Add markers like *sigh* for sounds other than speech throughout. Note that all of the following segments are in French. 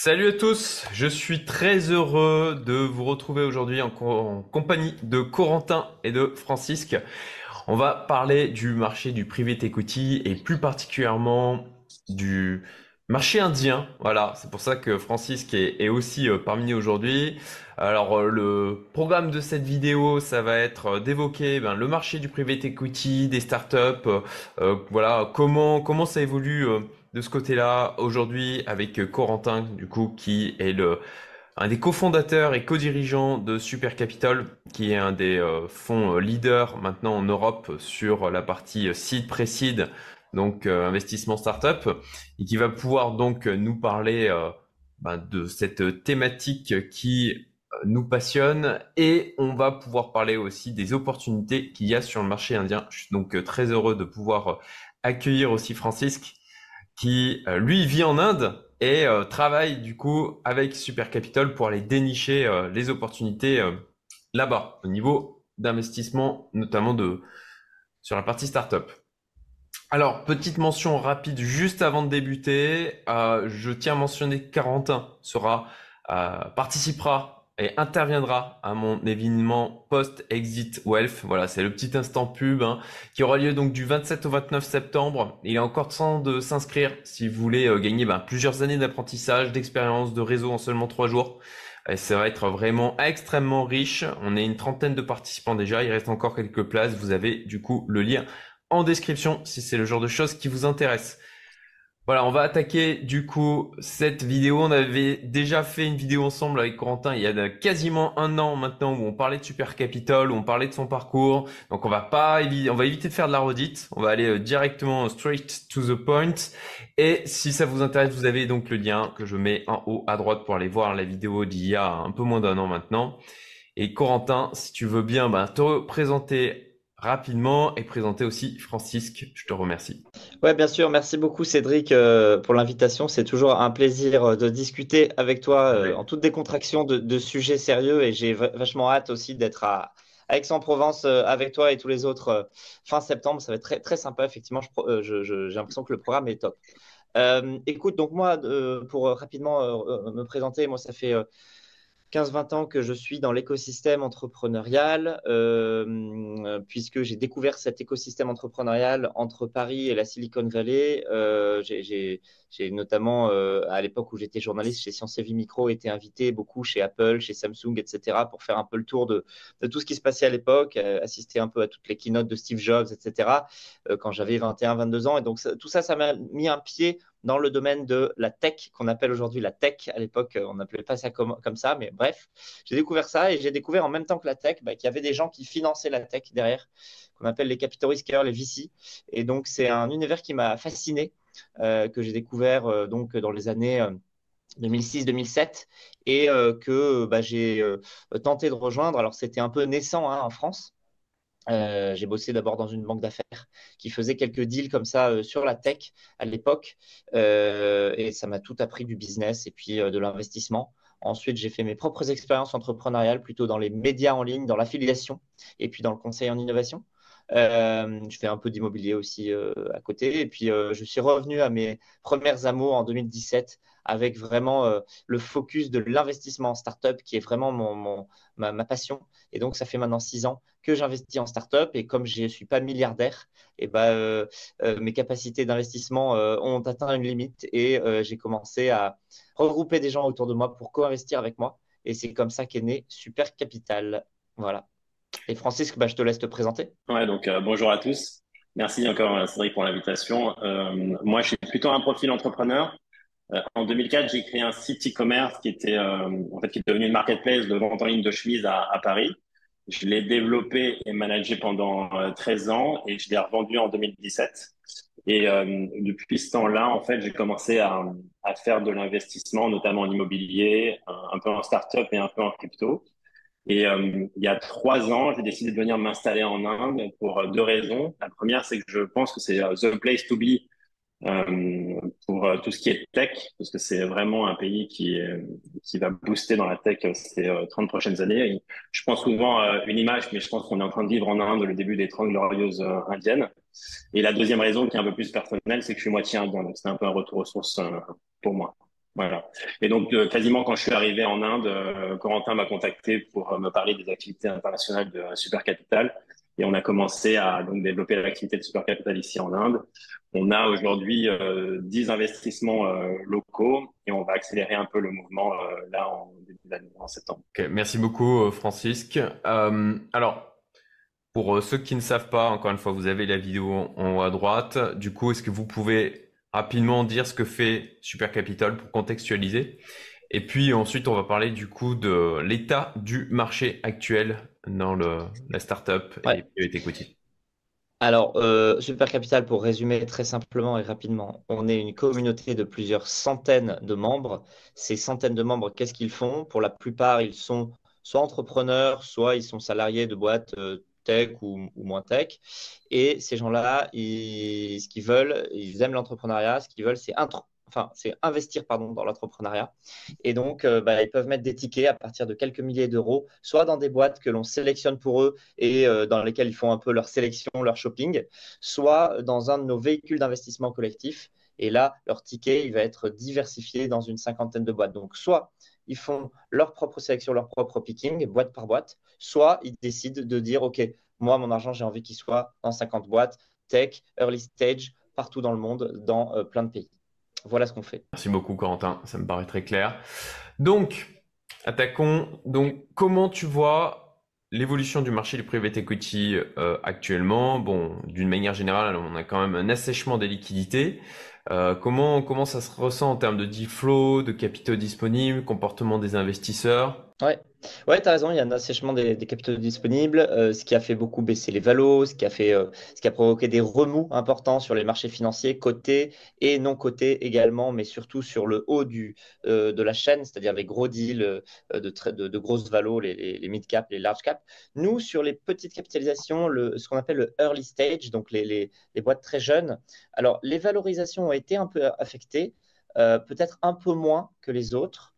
Salut à tous, je suis très heureux de vous retrouver aujourd'hui en, compagnie de Corentin et de Francisque. On va parler du marché du private equity et plus particulièrement du marché indien. Voilà, c'est pour ça que Francisque est, aussi euh, parmi nous aujourd'hui. Alors euh, le programme de cette vidéo, ça va être euh, d'évoquer ben, le marché du private equity, des startups, voilà comment comment ça évolue de ce côté-là aujourd'hui avec Corentin du coup qui est un des cofondateurs et co-dirigeants de Super Capital, qui est un des fonds leaders maintenant en Europe sur la partie seed pré-seed donc euh, investissement startup, et qui va pouvoir donc nous parler euh, ben, de cette thématique qui euh, nous passionne et on va pouvoir parler aussi des opportunités qu'il y a sur le marché indien. Je suis donc très heureux de pouvoir accueillir aussi Francisque qui lui vit en Inde et travaille du coup avec Super Capital pour aller dénicher les opportunités là-bas au niveau d'investissement notamment de sur la partie startup. Alors, petite mention rapide juste avant de débuter. Euh, je tiens à mentionner que Carentin sera, euh, participera et interviendra à mon événement post-exit wealth. Voilà, c'est le petit instant pub hein, qui aura lieu donc du 27 au 29 septembre. Il est encore temps de s'inscrire si vous voulez euh, gagner ben, plusieurs années d'apprentissage, d'expérience, de réseau en seulement trois jours. Et ça va être vraiment extrêmement riche. On est une trentaine de participants déjà. Il reste encore quelques places. Vous avez du coup le lien en description si c'est le genre de choses qui vous intéresse. Voilà, on va attaquer du coup cette vidéo. On avait déjà fait une vidéo ensemble avec Corentin il y a quasiment un an maintenant où on parlait de Super Capital, où on parlait de son parcours. Donc on va pas on va éviter de faire de la redite. On va aller euh, directement straight to the point. Et si ça vous intéresse, vous avez donc le lien que je mets en haut à droite pour aller voir la vidéo d'il y a un peu moins d'un an maintenant. Et Corentin, si tu veux bien bah, te présenter rapidement et présenter aussi Francisque. Je te remercie. Ouais, bien sûr. Merci beaucoup, Cédric, euh, pour l'invitation. C'est toujours un plaisir euh, de discuter avec toi euh, en toute décontraction de, sujets sérieux et j'ai vachement hâte aussi d'être à, Aix-en-Provence avec toi et tous les autres fin septembre. Ça va être très, très sympa. Effectivement, j'ai l'impression que le programme est top. écoute, donc moi, pour rapidement me présenter, moi, ça fait 15-20 ans que je suis dans l'écosystème entrepreneurial, euh, puisque j'ai découvert cet écosystème entrepreneurial entre Paris et la Silicon Valley. Euh, j'ai notamment, euh, à l'époque où j'étais journaliste chez Science et Vie Micro, été invité beaucoup chez Apple, chez Samsung, etc., pour faire un peu le tour de, de tout ce qui se passait à l'époque, assister un peu à toutes les keynotes de Steve Jobs, etc., quand j'avais 21-22 ans. Et donc, tout ça, ça m'a mis un pied dans le domaine de la tech, qu'on appelle aujourd'hui la tech. À l'époque, euh, on n'appelait pas ça comme, ça, mais bref, j'ai découvert ça et j'ai découvert en même temps que la tech bah, qu'il y avait des gens qui finançaient la tech derrière, qu'on appelle les capital riskers, les VC. Et donc, c'est un univers qui m'a fasciné, euh, que j'ai découvert euh, donc dans les années. 2006-2007 et que bah, j'ai tenté de rejoindre. Alors c'était un peu naissant hein, en France, euh, j'ai bossé d'abord dans une banque d'affaires qui faisait quelques deals comme ça euh, sur la tech à l'époque. Euh, et ça m'a tout appris du business et puis de l'investissement. Ensuite, j'ai fait mes propres expériences entrepreneuriales plutôt dans les médias en ligne, dans l'affiliation et puis dans le conseil en innovation. Je fais un peu d'immobilier aussi à côté. Et puis, je suis revenu à mes premières amours en 2017 avec vraiment le focus de l'investissement en startup qui est vraiment mon, ma, passion. Et donc, ça fait maintenant six ans que j'investis en startup et comme je ne suis pas milliardaire, et eh ben, euh, euh, mes capacités d'investissement euh, ont atteint une limite et j'ai commencé à regrouper des gens autour de moi pour co-investir avec moi. Et c'est comme ça qu'est né Super Capital. Voilà. Et Francisque, bah, je te laisse te présenter. Ouais, donc bonjour à tous. Merci encore Cédric pour l'invitation. moi, je suis plutôt un profil entrepreneur. en 2004, j'ai créé un site e-commerce qui était en fait qui est devenu une marketplace de vente en ligne de chemises à, Paris. Je l'ai développé et managé pendant 13 euh, ans et je l'ai revendu en 2017. Et euh, depuis ce temps-là, en fait, j'ai commencé à, à, faire de l'investissement, notamment en immobilier, un, peu en start-up et un peu en crypto. Et euh, il y a trois ans, j'ai décidé de venir m'installer en Inde pour deux raisons. La première, c'est que je pense que c'est the place to be euh, pour euh, tout ce qui est tech, parce que c'est vraiment un pays qui, qui va booster dans la tech ces 30 euh, prochaines années. je pense souvent une image, mais je pense qu'on est en train de vivre en Inde le début des 30 glorieuses indiennes. Et la deuxième raison, qui est un peu plus personnelle, c'est que je suis moitié indien, donc c'est un peu un retour aux sources pour moi. Voilà. Et donc, quasiment quand je suis arrivé en Inde, Corentin m'a contacté pour me parler des activités internationales de Super Capital. Et on a commencé à développer l'activité de Super Capital ici en Inde. On a aujourd'hui euh, 10 investissements euh, locaux et on va accélérer un peu le mouvement euh, là en septembre. merci beaucoup euh, Francisque. alors, pour ceux qui ne savent pas, encore une fois, vous avez la vidéo en haut à droite. Du coup, est-ce que vous pouvez rapidement dire ce que fait Super Capital pour contextualiser et puis ensuite, on va parler du coup de l'état du marché actuel dans le, la startup et private equity. Alors, euh, Super Capital, pour résumer très simplement et rapidement, on est une communauté de plusieurs centaines de membres. Ces centaines de membres, qu'est-ce qu'ils font? Pour la plupart, ils sont soit entrepreneurs, soit ils sont salariés de boîtes euh, tech ou, moins tech. Et ces gens-là, ce qu'ils veulent, ils aiment l'entrepreneuriat, ce qu'ils veulent, c'est enfin, c'est investir pardon, dans l'entrepreneuriat. Et donc, euh, bah, ils peuvent mettre des tickets à partir de quelques milliers d'euros, soit dans des boîtes que l'on sélectionne pour eux et euh, dans lesquelles ils font un peu leur sélection, leur shopping, soit dans un de nos véhicules d'investissement collectif. Et là, leur ticket, il va être diversifié dans une cinquantaine de boîtes. Donc, soit ils font leur propre sélection, leur propre picking, boîte par boîte, soit ils décident de dire, OK, moi, mon argent, j'ai envie qu'il soit dans 50 boîtes, tech, early stage, partout dans le monde, dans euh, plein de pays. Voilà ce qu'on fait. Merci beaucoup, Corentin. Ça me paraît très clair. Donc, attaquons. Donc, comment tu vois l'évolution du marché du private equity euh, actuellement? Bon, d'une manière générale, on a quand même un assèchement des liquidités. Euh, comment, comment ça se ressent en termes de deal de capitaux disponibles, comportement des investisseurs? Ouais, ouais, tu as raison, il y a un assèchement des, capitaux disponibles, euh, ce qui a fait beaucoup baisser les valos, ce qui a fait, euh, ce qui a provoqué des remous importants sur les marchés financiers, cotés et non cotés également, mais surtout sur le haut du, euh, de la chaîne, c'est-à-dire les gros deals de, de, grosses valos, les, les, mid cap, les large cap. Nous, sur les petites capitalisations, le, ce qu'on appelle le early stage, donc les, les boîtes très jeunes, alors les valorisations ont été un peu affectées, peut-être un peu moins que les autres.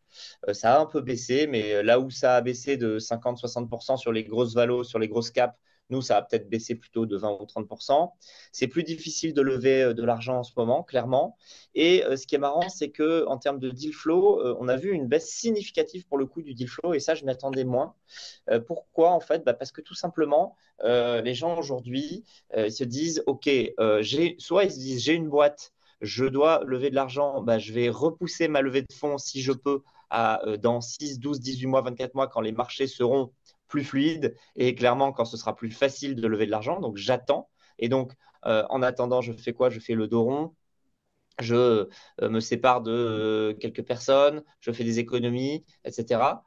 Euh, ça a un peu baissé, mais euh, là où ça a baissé de 50-60% sur les grosses valos, sur les grosses caps, nous, ça a peut-être baissé plutôt de 20 ou 30%. C'est plus difficile de lever euh, de l'argent en ce moment, clairement. Et ce qui est marrant, c'est que en termes de deal flow, on a vu une baisse significative pour le coup du deal flow, et ça, je m'attendais moins. pourquoi en fait? Bah, Parce que tout simplement, les gens aujourd'hui se disent, ok, soit ils se disent, j'ai une boîte, je dois lever de l'argent, bah, je vais repousser ma levée de fonds si je peux euh, dans 6, 12, 18 mois, 24 mois, quand les marchés seront plus fluides et clairement quand ce sera plus facile de lever de l'argent. Donc j'attends. Et donc euh, en attendant, je fais quoi? Je fais le dos rond. Je euh, me sépare de quelques personnes, je fais des économies, etc.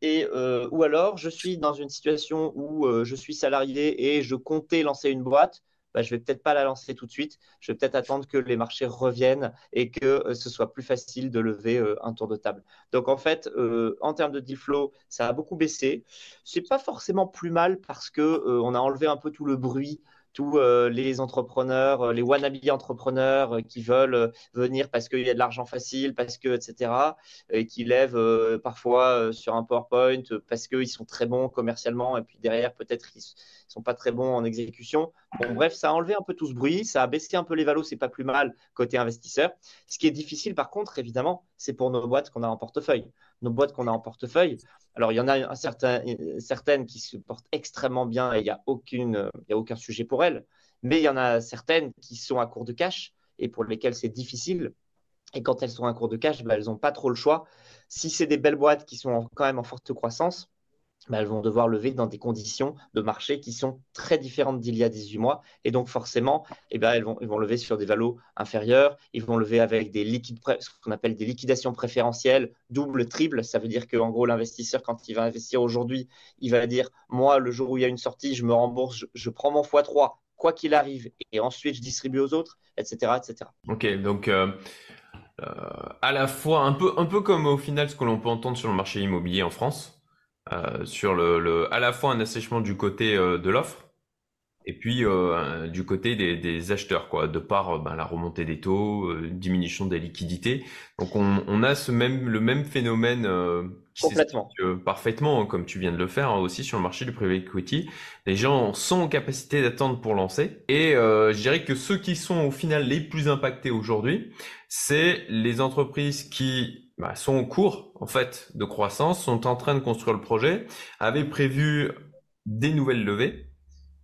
et, ou alors, je suis dans une situation où je suis salarié et je comptais lancer une boîte bah, je vais peut-être pas la lancer tout de suite. Je vais peut-être attendre que les marchés reviennent et que euh, ce soit plus facile de lever euh, un tour de table. Donc en fait, euh, en termes de deal flow, ça a beaucoup baissé. C'est pas forcément plus mal parce que on a enlevé un peu tout le bruit tous les entrepreneurs, les wannabe entrepreneurs qui veulent venir parce qu'il y a de l'argent facile, parce que, etc., et qui lèvent parfois sur un PowerPoint parce qu'ils sont très bons commercialement et puis derrière, peut-être, ils sont pas très bons en exécution. Bon, bref, ça a enlevé un peu tout ce bruit, ça a baissé un peu les valos, c'est pas plus mal côté investisseur. Ce qui est difficile, par contre, évidemment, c'est pour nos boîtes qu'on a en portefeuille. Nos boîtes qu'on a en portefeuille, alors il y en a certaines qui se portent extrêmement bien et il n'y a aucun sujet pour elles, mais il y en a certaines qui sont à court de cash et pour lesquelles c'est difficile. Et quand elles sont à court de cash, bah, elles n'ont pas trop le choix. Si c'est des belles boîtes qui sont quand même en forte croissance, bah, elles vont devoir lever dans des conditions de marché qui sont très différentes d'il y a 18 mois. Et donc, forcément, eh ben, elles, vont, vont lever sur des valos inférieurs. Ils vont lever avec des liquides, ce qu'on appelle des liquidations préférentielles, double, triple. Ça veut dire qu'en gros, l'investisseur, quand il va investir aujourd'hui, il va dire Moi, le jour où il y a une sortie, je me rembourse, je, prends mon x3, quoi qu'il arrive, et ensuite je distribue aux autres, etc. etc. Ok, donc. Euh, euh, à la fois un peu, un peu comme au final ce que l'on peut entendre sur le marché immobilier en France, sur le, à la fois un assèchement du côté euh, de l'offre, Et puis euh, du côté des, acheteurs, quoi, de par ben, la remontée des taux, diminution des liquidités. Donc on, a ce même le même phénomène Complètement. parfaitement, hein, comme tu viens de le faire hein, aussi sur le marché du private equity. Les gens sont en capacité d'attendre pour lancer. Et je dirais que ceux qui sont au final les plus impactés aujourd'hui, c'est les entreprises qui bah, sont en cours en fait de croissance, sont en train de construire le projet, avaient prévu des nouvelles levées,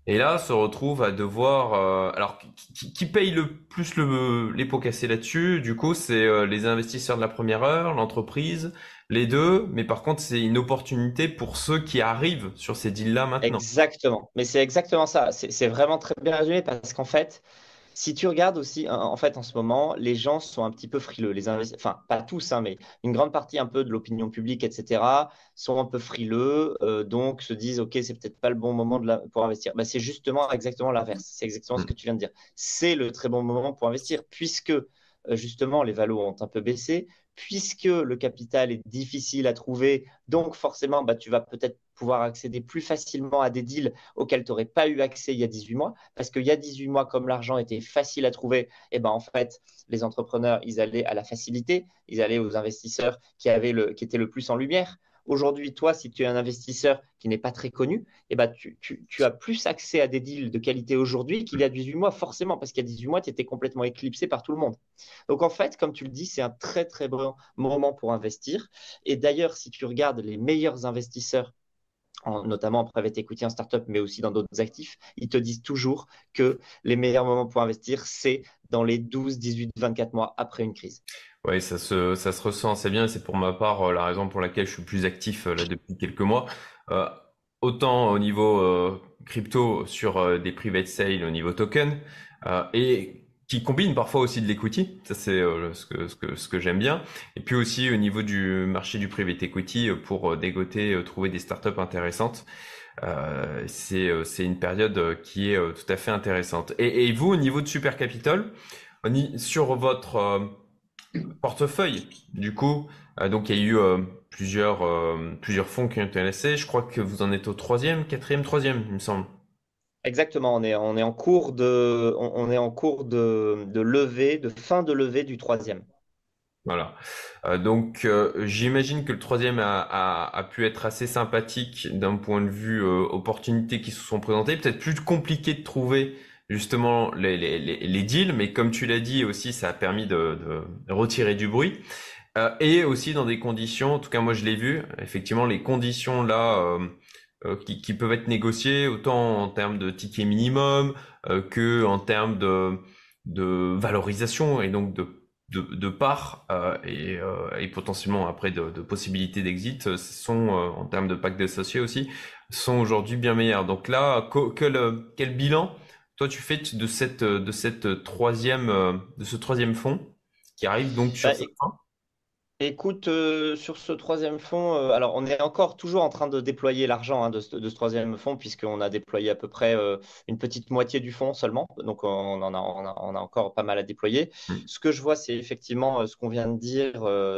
et là se retrouvent à devoir. Euh, alors qui, paye le plus le, les pots cassés là-dessus? Du coup, c'est euh, les investisseurs de la première heure, l'entreprise, les deux. Mais par contre, c'est une opportunité pour ceux qui arrivent sur ces deals-là maintenant. Exactement. Mais c'est exactement ça. C'est vraiment très bien résumé parce qu'en fait, si tu regardes aussi, en fait, en ce moment, les gens sont un petit peu frileux. Les enfin, pas tous, hein, mais une grande partie un peu de l'opinion publique, etc., sont un peu frileux, euh, donc se disent, OK, c'est peut-être pas le bon moment pour investir. Bah, c'est justement exactement l'inverse. C'est exactement ce mm. que tu viens de dire. C'est le très bon moment pour investir, puisque euh, justement, les valos ont un peu baissé, puisque le capital est difficile à trouver, donc forcément, bah, tu vas peut-être pouvoir accéder plus facilement à des deals auxquels tu n'aurais pas eu accès il y a 18 mois. Parce qu'il y a 18 mois, comme l'argent était facile à trouver, et eh ben en fait, les entrepreneurs, ils allaient à la facilité, ils allaient aux investisseurs qui, avaient le, qui étaient le plus en lumière. Aujourd'hui, toi, si tu es un investisseur qui n'est pas très connu, eh ben, tu, as plus accès à des deals de qualité aujourd'hui qu'il y a 18 mois, forcément, parce qu'il y a 18 mois, tu étais complètement éclipsé par tout le monde. Donc, en fait, comme tu le dis, c'est un très, très bon moment pour investir. Et d'ailleurs, si tu regardes les meilleurs investisseurs notamment en private equity, en startup, mais aussi dans d'autres actifs, ils te disent toujours que les meilleurs moments pour investir, c'est dans les 12, 18, 24 mois après une crise. Oui, ça se, ça se ressent assez bien. C'est pour ma part euh, la raison pour laquelle je suis plus actif euh, là depuis quelques mois. Euh, autant au niveau crypto sur des private sales au niveau token et qui combine parfois aussi de l'equity, ça c'est ce que, ce que, ce que j'aime bien, et puis aussi au niveau du marché du private equity pour dégoter, trouver des startups intéressantes. Euh, c'est c'est une période qui est tout à fait intéressante. Et, et vous, au niveau de Super Capital, sur votre portefeuille. Du coup, euh, donc il y a eu euh, plusieurs, euh, plusieurs fonds qui ont été laissés. Je crois que vous en êtes au troisième, quatrième, troisième, il me semble. Exactement, on est, on est en cours de, on, est en cours de, de levée, de fin de levée du troisième. Voilà. donc j'imagine que le troisième a, a, a, pu être assez sympathique d'un point de vue opportunités qui se sont présentées, peut-être plus compliqué de trouver justement les, les, les, deals, mais comme tu l'as dit aussi, ça a permis de, de retirer du bruit. Euh, et aussi dans des conditions, en tout cas moi je l'ai vu, effectivement les conditions là euh, euh qui, qui, peuvent être négociées autant en termes de ticket minimum euh, que en termes de, de valorisation et donc de de, de parts euh, et, et, potentiellement après de, de possibilités d'exit sont en termes de pacte d'associés aussi sont aujourd'hui bien meilleurs. Donc là, quel bilan toi tu fais de cette de cette troisième de ce troisième fonds qui arrive donc sur bah, cette fin Écoute, euh, sur ce troisième fonds, euh, alors on est encore toujours en train de déployer l'argent hein, de, ce, troisième fonds, puisqu'on a déployé à peu près euh, une petite moitié du fonds seulement. Donc on, en a, on, a, encore pas mal à déployer. Mmh. Ce que je vois, c'est effectivement ce qu'on vient de dire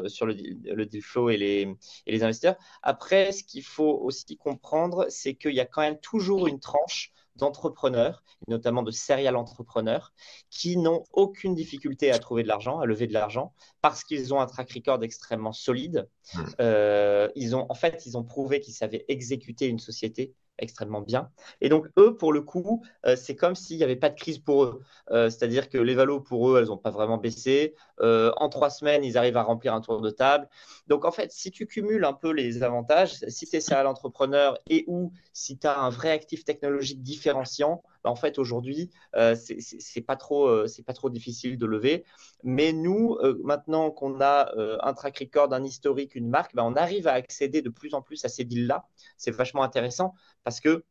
sur le, le, deal flow et les, et les investisseurs. Après, ce qu'il faut aussi comprendre, c'est qu'il y a quand même toujours une tranche d'entrepreneurs, notamment de serial entrepreneurs, qui n'ont aucune difficulté à trouver de l'argent, à lever de l'argent, parce qu'ils ont un track record extrêmement solide. Hmm. Euh, ils ont, en fait, ils ont prouvé qu'ils savaient exécuter une société extrêmement bien. Et donc, eux, pour le coup, euh, c'est comme s'il n'y avait pas de crise pour eux. Euh, c'est-à-dire que les valos, pour eux, elles n'ont pas vraiment baissé. Euh, en trois semaines, ils arrivent à remplir un tour de table. Donc, en fait, si tu cumules un peu les avantages, si tu es serial entrepreneur et ou si tu as un vrai actif technologique différenciant, en fait, aujourd'hui, euh, c'est pas trop, c'est pas trop difficile de lever. Mais nous, maintenant qu'on a un track record, un historique, une marque, bah, on arrive à accéder de plus en plus à ces deals-là. C'est vachement intéressant parce que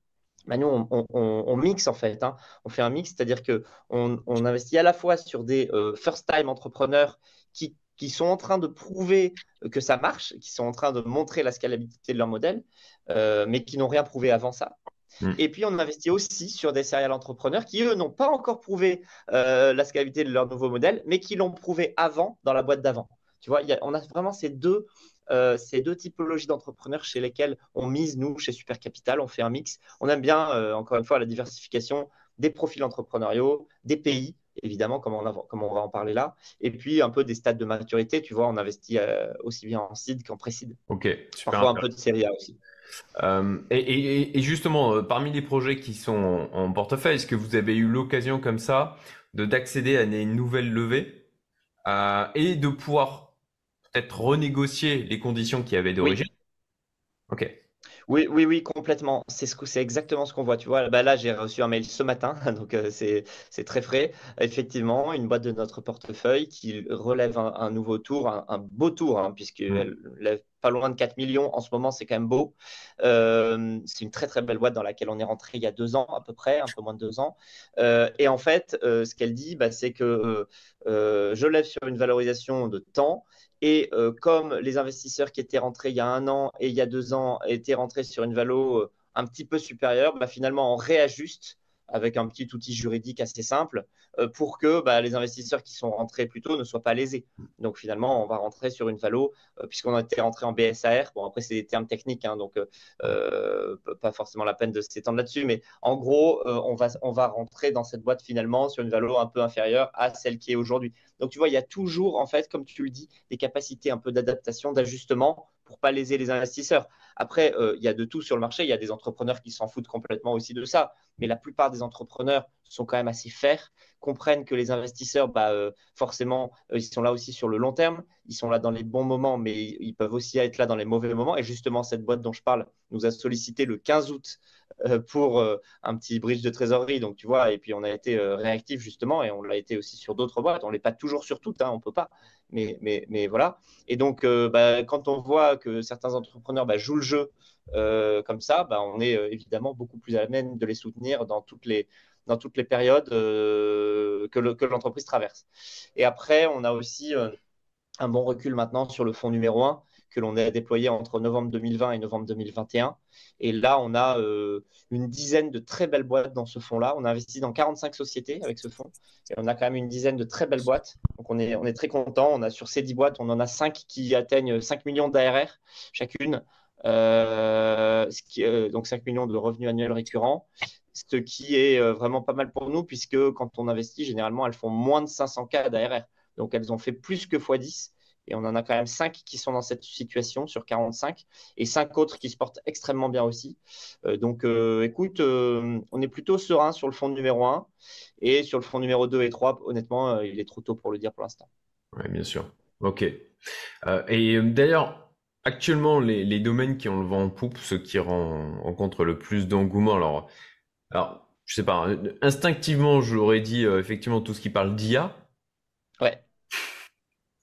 bah, nous, on, mixe en fait. Hein. On fait un mix, c'est-à-dire qu'on on investit à la fois sur des euh, first-time entrepreneurs qui, sont en train de prouver que ça marche, qui sont en train de montrer la scalabilité de leur modèle, euh, mais qui n'ont rien prouvé avant ça. Mm. Et puis, on investit aussi sur des serial entrepreneurs qui, eux, n'ont pas encore prouvé euh, la scalabilité de leur nouveau modèle, mais qui l'ont prouvé avant, dans la boîte d'avant. Tu vois, on a vraiment ces deux, euh, ces deux typologies d'entrepreneurs chez lesquels on mise, nous, chez Super Capital, on fait un mix. On aime bien, euh, encore une fois, la diversification des profils entrepreneuriaux, des pays, évidemment, comme on, on, va en parler là, et puis un peu des stades de maturité. Tu vois, on investit euh, aussi bien en seed qu'en pré-seed. Ok, super. Parfois un peu de série A aussi. Et, justement, parmi les projets qui sont en, portefeuille, est-ce que vous avez eu l'occasion comme ça de d'accéder à des nouvelles levées et de pouvoir peut-être renégocier les conditions qu'il y avait d'origine. Ok. Oui, oui, oui, complètement. C'est ce c'est exactement ce qu'on voit. Tu vois, bah là, j'ai reçu un mail ce matin, *laughs* donc euh, c'est, très frais. Effectivement, une boîte de notre portefeuille qui relève un, nouveau tour, un, beau tour, hein, puisqu'elle mmh. lève pas loin de 4 millions. En ce moment, c'est quand même beau. Euh, c'est une très, très belle boîte dans laquelle on est rentré il y a deux ans à peu près, un peu moins de deux ans. Euh, et en fait, ce qu'elle dit, bah, c'est que je lève sur une valorisation de temps et euh, comme les investisseurs qui étaient rentrés il y a un an et il y a deux ans étaient rentrés sur une valo euh, un petit peu supérieure, bah, finalement on réajuste avec un petit outil juridique assez simple euh, pour que bah, les investisseurs qui sont rentrés plus tôt ne soient pas lésés. Donc finalement, on va rentrer sur une valo, euh, puisqu'on a été rentré en BSAR. Bon, après, c'est des termes techniques, hein, donc euh, pas forcément la peine de s'étendre là-dessus, mais en gros, on, va, on va rentrer dans cette boîte finalement sur une valo un peu inférieure à celle qui est aujourd'hui. Donc tu vois, il y a toujours, en fait, comme tu le dis, des capacités un peu d'adaptation, d'ajustement pour pas léser les investisseurs. Après, euh, il y a de tout sur le marché. Il y a des entrepreneurs qui s'en foutent complètement aussi de ça. Mais la plupart des entrepreneurs sont quand même assez fers, comprennent que les investisseurs, bah, euh, forcément, euh, ils sont là aussi sur le long terme. Ils sont là dans les bons moments, mais ils peuvent aussi être là dans les mauvais moments. Et justement, cette boîte dont je parle nous a sollicité le 15 août pour un petit bridge de trésorerie. Donc, tu vois, et puis on a été réactif justement, et on l'a été aussi sur d'autres boîtes. On ne l'est pas toujours sur toutes, hein, on ne peut pas mais, mais, mais voilà. Et donc, euh, bah, quand on voit que certains entrepreneurs bah, jouent le jeu euh, comme ça, bah, on est euh, évidemment beaucoup plus à même de les soutenir dans toutes les, dans toutes les périodes que l'entreprise traverse. Et après, on a aussi un bon recul maintenant sur le fonds numéro 1 que l'on a déployé entre novembre 2020 et novembre 2021. Et là, on a euh, une dizaine de très belles boîtes dans ce fonds-là. On a investi dans 45 sociétés avec ce fonds. Et on a quand même une dizaine de très belles boîtes. Donc, on est, très content. On a sur ces 10 boîtes, on en a 5 qui atteignent 5 millions d'ARR chacune. Euh, euh, donc 5 millions de revenus annuels récurrents, ce qui est vraiment pas mal pour nous puisque quand on investit, généralement, elles font moins de 500 k d'ARR. Donc elles ont fait plus que x10 et on en a quand même 5 qui sont dans cette situation sur 45 et 5 autres qui se portent extrêmement bien aussi. Euh, donc euh, écoute, euh, on est plutôt serein sur le fond numéro 1 et sur le fond numéro 2 et 3, honnêtement, il est trop tôt pour le dire pour l'instant. Oui, bien sûr. Ok. et d'ailleurs, actuellement, les, domaines qui ont le vent en poupe, ceux qui rencontrent le plus d'engouement, alors, alors, je sais pas, instinctivement, j'aurais dit effectivement tout ce qui parle d'IA.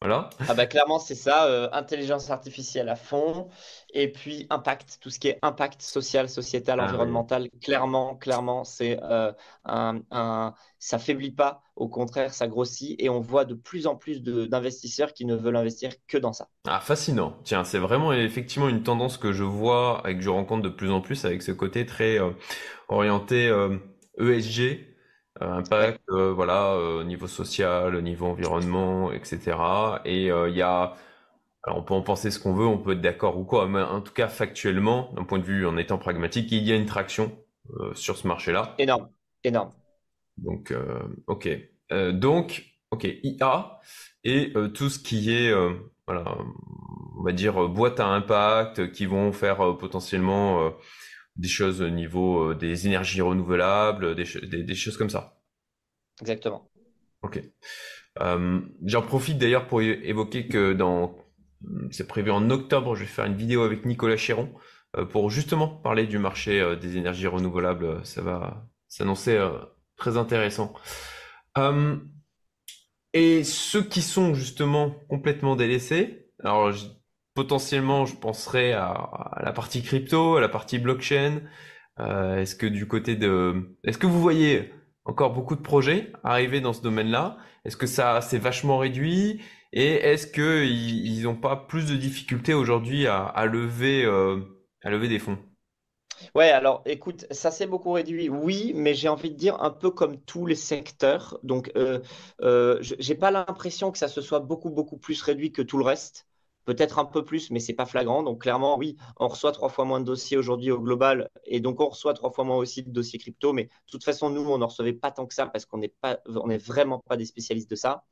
Ouais. Ah bah clairement c'est ça, euh, intelligence artificielle à fond, et puis impact, tout ce qui est impact social, sociétal, ah environnemental, clairement, clairement, c'est euh, un, un, ça faiblit pas, au contraire, ça grossit, et on voit de plus en plus d'investisseurs qui ne veulent investir que dans ça. Ah fascinant, tiens, c'est vraiment effectivement une tendance que je vois et que je rencontre de plus en plus avec ce côté très euh, orienté ESG e euh, impact, euh, voilà, euh, au niveau social, au niveau environnement, etc. Et il y a, alors on peut en penser ce qu'on veut, on peut être d'accord ou quoi, mais en tout cas factuellement, d'un point de vue en étant pragmatique, il y a une traction sur ce marché-là. Énorme, énorme. Donc, ok. donc, ok, IA et tout ce qui est, voilà, on va dire boîte à impact, qui vont faire potentiellement des choses au niveau euh, des énergies renouvelables, des, des, choses comme ça. Exactement. Ok. Euh, j'en profite d'ailleurs pour évoquer que dans, c'est prévu en octobre, je vais faire une vidéo avec Nicolas Chéron euh, pour justement parler du marché des énergies renouvelables. Ça va s'annoncer très intéressant. et ceux qui sont justement complètement délaissés, alors potentiellement, je penserais à, la partie crypto, à la partie blockchain. Euh, est-ce que du côté de, est-ce que vous voyez encore beaucoup de projets arriver dans ce domaine-là? Est-ce que ça s'est vachement réduit? Et est-ce que ils n'ont pas plus de difficultés aujourd'hui à, lever, euh, à lever des fonds? Ouais, alors écoute, ça s'est beaucoup réduit, oui, mais j'ai envie de dire un peu comme tous les secteurs. Donc, euh, euh, j'ai pas l'impression que ça se soit beaucoup, beaucoup plus réduit que tout le reste. Peut-être un peu plus, mais c'est pas flagrant. Donc, clairement, oui, on reçoit trois fois moins de dossiers aujourd'hui au global, et donc on reçoit trois fois moins aussi de dossiers crypto. Mais de toute façon, nous, on n'en recevait pas tant que ça parce qu'on n'est pas, on n'est vraiment pas des spécialistes de ça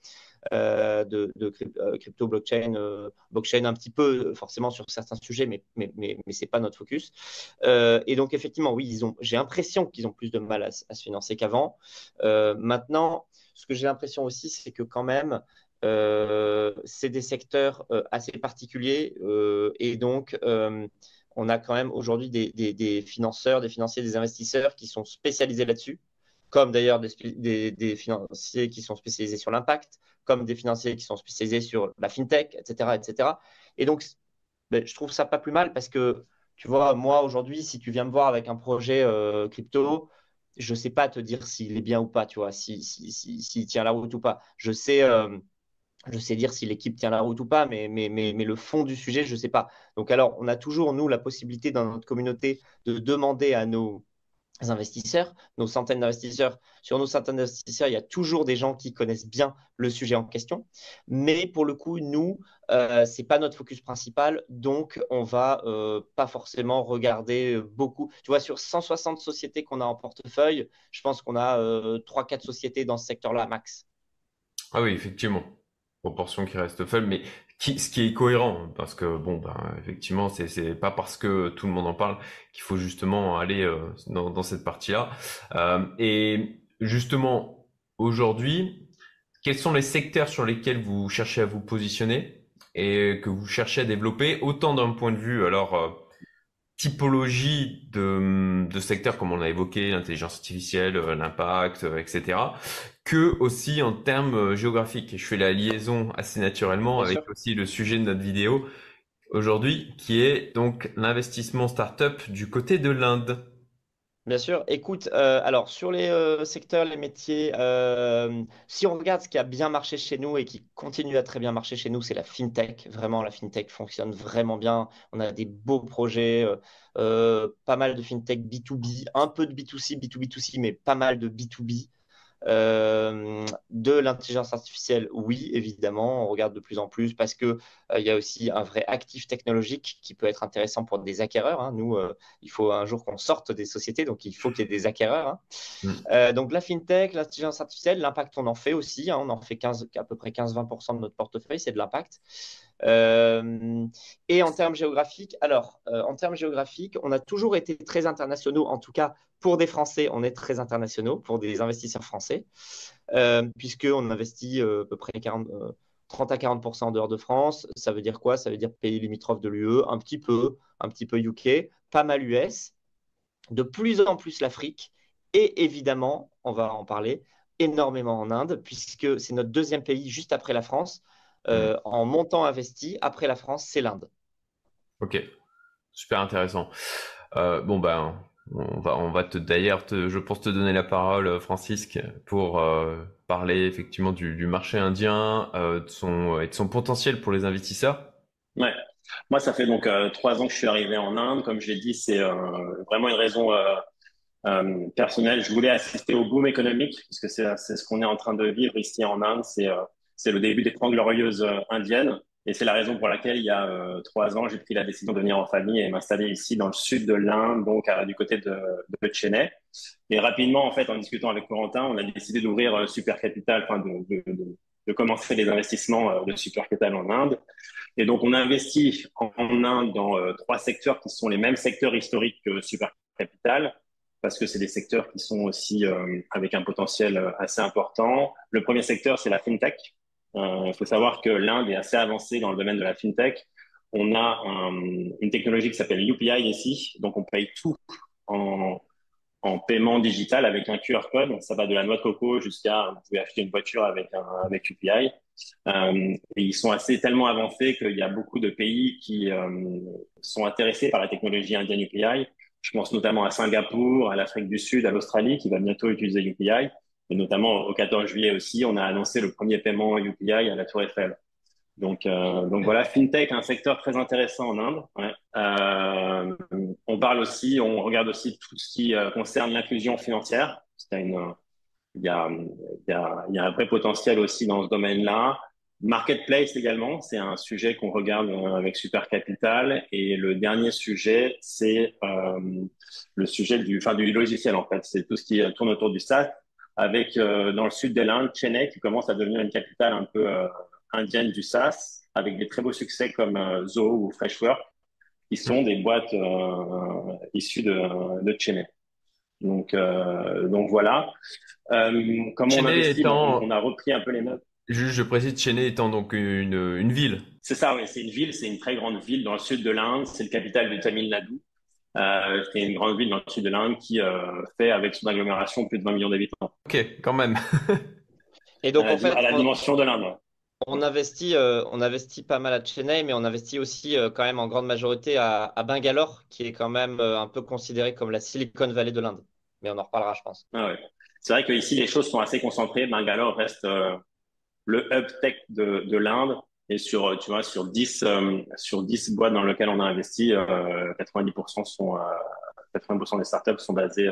euh, de, euh, crypto, blockchain, euh, blockchain un petit peu forcément sur certains sujets, mais, mais, mais, mais ce n'est pas notre focus. Et donc, effectivement, oui, j'ai l'impression qu'ils ont plus de mal à, se financer qu'avant. Maintenant, ce que j'ai l'impression aussi, c'est que quand même, c'est des secteurs euh, assez particuliers euh, et donc euh, on a quand même aujourd'hui des, financeurs, des financiers, des investisseurs qui sont spécialisés là-dessus, comme d'ailleurs des, financiers qui sont spécialisés sur l'impact, comme des financiers qui sont spécialisés sur la fintech, etc. etc. Et donc, ben, je trouve ça pas plus mal parce que, tu vois, moi aujourd'hui, si tu viens me voir avec un projet euh, crypto, je ne sais pas te dire s'il est bien ou pas, tu vois, s'il si, si, si, tient la route ou pas. Je sais, euh, je sais dire si l'équipe tient la route ou pas, mais, mais, mais, le fond du sujet, je ne sais pas. Donc alors, on a toujours, nous, la possibilité dans notre communauté de demander à nos investisseurs, nos centaines d'investisseurs. Sur nos centaines d'investisseurs, il y a toujours des gens qui connaissent bien le sujet en question. Mais pour le coup, nous, euh, ce n'est pas notre focus principal. Donc, on va euh, pas forcément regarder beaucoup. Tu vois, sur 160 sociétés qu'on a en portefeuille, je pense qu'on a euh, 3-4 sociétés dans ce secteur-là, max. Ah oui, effectivement. Proportion qui reste faible, mais qui, ce qui est cohérent, parce que bon, ben, effectivement, c'est, c'est pas parce que tout le monde en parle qu'il faut justement aller euh, dans, dans cette partie-là. Euh, et justement, aujourd'hui, quels sont les secteurs sur lesquels vous cherchez à vous positionner et que vous cherchez à développer, autant d'un point de vue, alors, euh, typologie de, de secteurs comme on a évoqué, l'intelligence artificielle, euh, l'impact, etc., que aussi en termes euh, géographiques. Et je fais la liaison assez naturellement Bien avec sûr. aussi le sujet de notre vidéo aujourd'hui, qui est donc l'investissement startup du côté de l'Inde. Bien sûr. Écoute, euh, alors sur les euh, secteurs, les métiers, euh, si on regarde ce qui a bien marché chez nous et qui continue à très bien marcher chez nous, c'est la fintech. Vraiment, la fintech fonctionne vraiment bien. On a des beaux projets, pas mal de fintech B2B, un peu de B2C, B2B2C, mais pas mal de B2B. Euh, de l'intelligence artificielle, oui, évidemment, on regarde de plus en plus parce que euh, il y a aussi un vrai actif technologique qui peut être intéressant pour des acquéreurs. hein. Nous, euh, il faut un jour qu'on sorte des sociétés, donc il faut qu'il y ait des acquéreurs. hein. Mm. Donc la fintech, l'intelligence artificielle, l'impact, on en fait aussi. hein. on en fait 15, à peu près 15-20% de notre portefeuille, c'est de l'impact. Euh, et en termes géographiques, alors, euh, en termes géographiques, on a toujours été très internationaux, en tout cas pour des Français, on est très internationaux, pour des investisseurs français, euh, puisqu'on investit euh, à peu près 40, euh, 30 à 40% en dehors de France. Ça veut dire quoi? Ça veut dire pays limitrophes de l'UE, un petit peu, un petit peu UK, pas mal US, de plus en plus l'Afrique, et évidemment, on va en parler, énormément en Inde, puisque c'est notre deuxième pays juste après la France. Mm. Euh, en montant investi, après la France, c'est l'Inde. Ok, super intéressant. Euh, bon ben, on va, on va te d'ailleurs, je pense te donner la parole, euh, Francisque, pour euh, parler effectivement du, du marché indien, euh, de son, et de son potentiel pour les investisseurs. Ouais. Moi, ça fait donc euh, trois ans que je suis arrivé en Inde. Comme je l'ai dit, c'est euh, vraiment une raison euh, euh, personnelle. Je voulais assister au boom économique, puisque c'est c'est ce qu'on est en train de vivre ici en Inde. C'est euh, c'est le début des Trente Glorieuses euh, indiennes. Et c'est la raison pour laquelle, il y a euh, trois ans, j'ai pris la décision de venir en famille et m'installer ici dans le sud de l'Inde, donc du côté de, Chennai. Et rapidement, en fait, en discutant avec Corentin, on a décidé d'ouvrir euh, Super Capital, enfin de, de, de, commencer les investissements euh, de Super Capital en Inde. Et donc, on investit en, en Inde dans trois secteurs qui sont les mêmes secteurs historiques que Super Capital, parce que c'est des secteurs qui sont aussi avec un potentiel assez important. Le premier secteur, c'est la fintech. Euh, Il faut savoir que l'Inde est assez avancée dans le domaine de la fintech. On a un- une technologie qui s'appelle UPI ici, donc on paye tout en, en paiement digital avec un QR code. Ça va de la noix de coco jusqu'à vous pouvez acheter une voiture avec un avec UPI. Euh, ils sont assez tellement avancés qu'il y a beaucoup de pays qui euh, sont intéressés par la technologie indienne UPI. Je pense notamment à Singapour, à l'Afrique du Sud, à l'Australie qui va bientôt utiliser UPI. Et notamment au 14 juillet aussi, on a annoncé le premier paiement UPI à la Tour Eiffel. Donc, euh, donc voilà, FinTech, un secteur très intéressant en Inde. Euh, on parle aussi, on regarde aussi tout ce qui euh, concerne l'inclusion financière. Il, y a, il, y a, un vrai potentiel aussi dans ce domaine-là. Marketplace également, c'est un sujet qu'on regarde avec Super Capital. Et le dernier sujet, c'est le sujet du, enfin, du logiciel en fait. C'est tout ce qui tourne autour du SaaS, avec euh, dans le sud de l'Inde, Chennai qui commence à devenir une capitale un peu euh, indienne du SaaS, avec des très beaux succès comme euh, Zoho ou Freshwork, qui sont des boîtes euh, issues de, de Chennai. Donc, donc voilà. comme on, investit, on, a repris un peu les notes. Juste, je précise, Chennai étant donc une, une ville. C'est ça, oui, c'est une ville, c'est une très grande ville dans le sud de l'Inde, c'est le capital du Tamil Nadu. Euh, c'est une grande ville dans le sud de l'Inde qui euh, fait avec son agglomération plus de 20 millions d'habitants. Ok, quand même. Et donc, à, en fait, à la dimension de l'Inde. On investit, euh, on investit pas mal à Chennai, mais on investit aussi euh, quand même en grande majorité à, à Bangalore, qui est quand même euh, un peu considéré comme la Silicon Valley de l'Inde. Mais on en reparlera, je pense. Ah ouais. C'est vrai qu'ici, les choses sont assez concentrées. Bangalore reste le hub tech de, de l'Inde. Et sur, tu vois, sur 10, euh, sur 10 boîtes dans lesquelles on a investi, euh, 90% sont, 80% des startups sont basées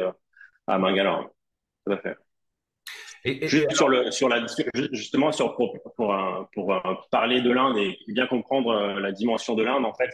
à Bangalore. Tout à fait. Et, et, Juste sur le, sur la, justement, sur, pour, pour, pour, pour parler de l'Inde et bien comprendre euh, la dimension de l'Inde, en fait,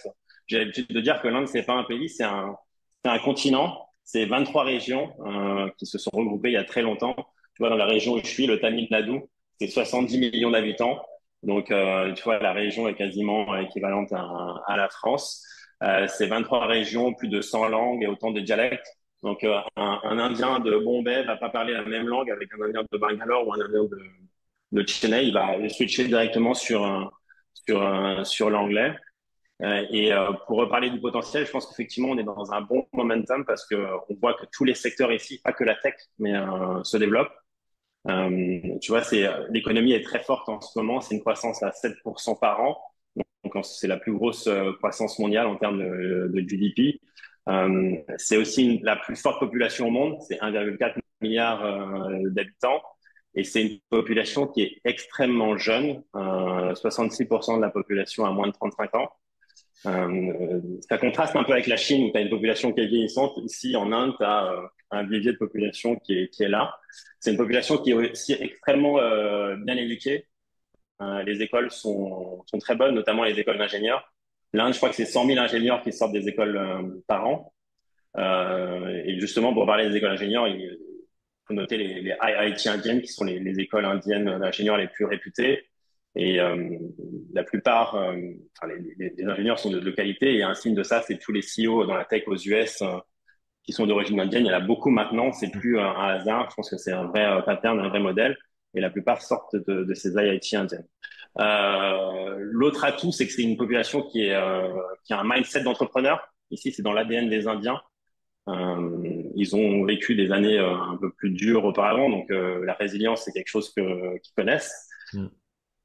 j'ai l'habitude de dire que l'Inde, c'est pas un pays, c'est un, un continent. C'est 23 régions euh, qui se sont regroupées il y a très longtemps. Tu vois, dans la région où je suis, le Tamil Nadu, c'est 70 millions d'habitants. Donc, euh, tu vois, la région est quasiment équivalente à, à la France. Euh, c'est 23 régions, plus de 100 langues et autant de dialectes. Donc, euh, un, Indien de Bombay va pas parler la même langue avec un Indien de Bangalore ou un Indien de, Chennai. Il va switcher directement sur, sur, sur l'anglais. Euh, et euh, pour reparler du potentiel, je pense qu'effectivement, on est dans un bon momentum parce que on voit que tous les secteurs ici, pas que la tech, mais se développent. Euh, tu vois, l'économie est très forte en ce moment. C'est une croissance à 7% par an. Donc, c'est la plus grosse euh, croissance mondiale en termes de GDP. Euh, c'est aussi la plus forte population au monde. C'est 1,4 milliard euh, d'habitants. Et c'est une population qui est extrêmement jeune. 66% de la population a moins de 35 ans. Euh, ça contraste un peu avec la Chine où tu as une population qui est vieillissante. Ici, en Inde, tu as euh, un vivier de population qui est, là. C'est une population qui est aussi extrêmement euh, bien éduquée. Euh, les écoles sont très bonnes, notamment les écoles d'ingénieurs. L'Inde, je crois que c'est 100 000 ingénieurs qui sortent des écoles euh, par an. et justement, pour parler des écoles d'ingénieurs, il faut noter les, les IIT indiennes, qui sont les, les écoles indiennes d'ingénieurs les plus réputées. Et euh, la plupart, euh, enfin, les, ingénieurs sont de, de, qualité. Et un signe de ça, c'est tous les CEO dans la tech aux US euh, qui sont d'origine indienne. Il y en a beaucoup maintenant. C'est plus un, hasard. Je pense que c'est un vrai euh, pattern, un vrai modèle. Et la plupart sortent de, de ces IIT indiennes. Euh, L'autre atout, c'est que c'est une population qui, est, qui a un mindset d'entrepreneur. Ici, c'est dans l'ADN des Indiens. Euh, ils ont vécu des années un peu plus dures auparavant, donc euh, la résilience c'est quelque chose que qu'ils connaissent. Mm.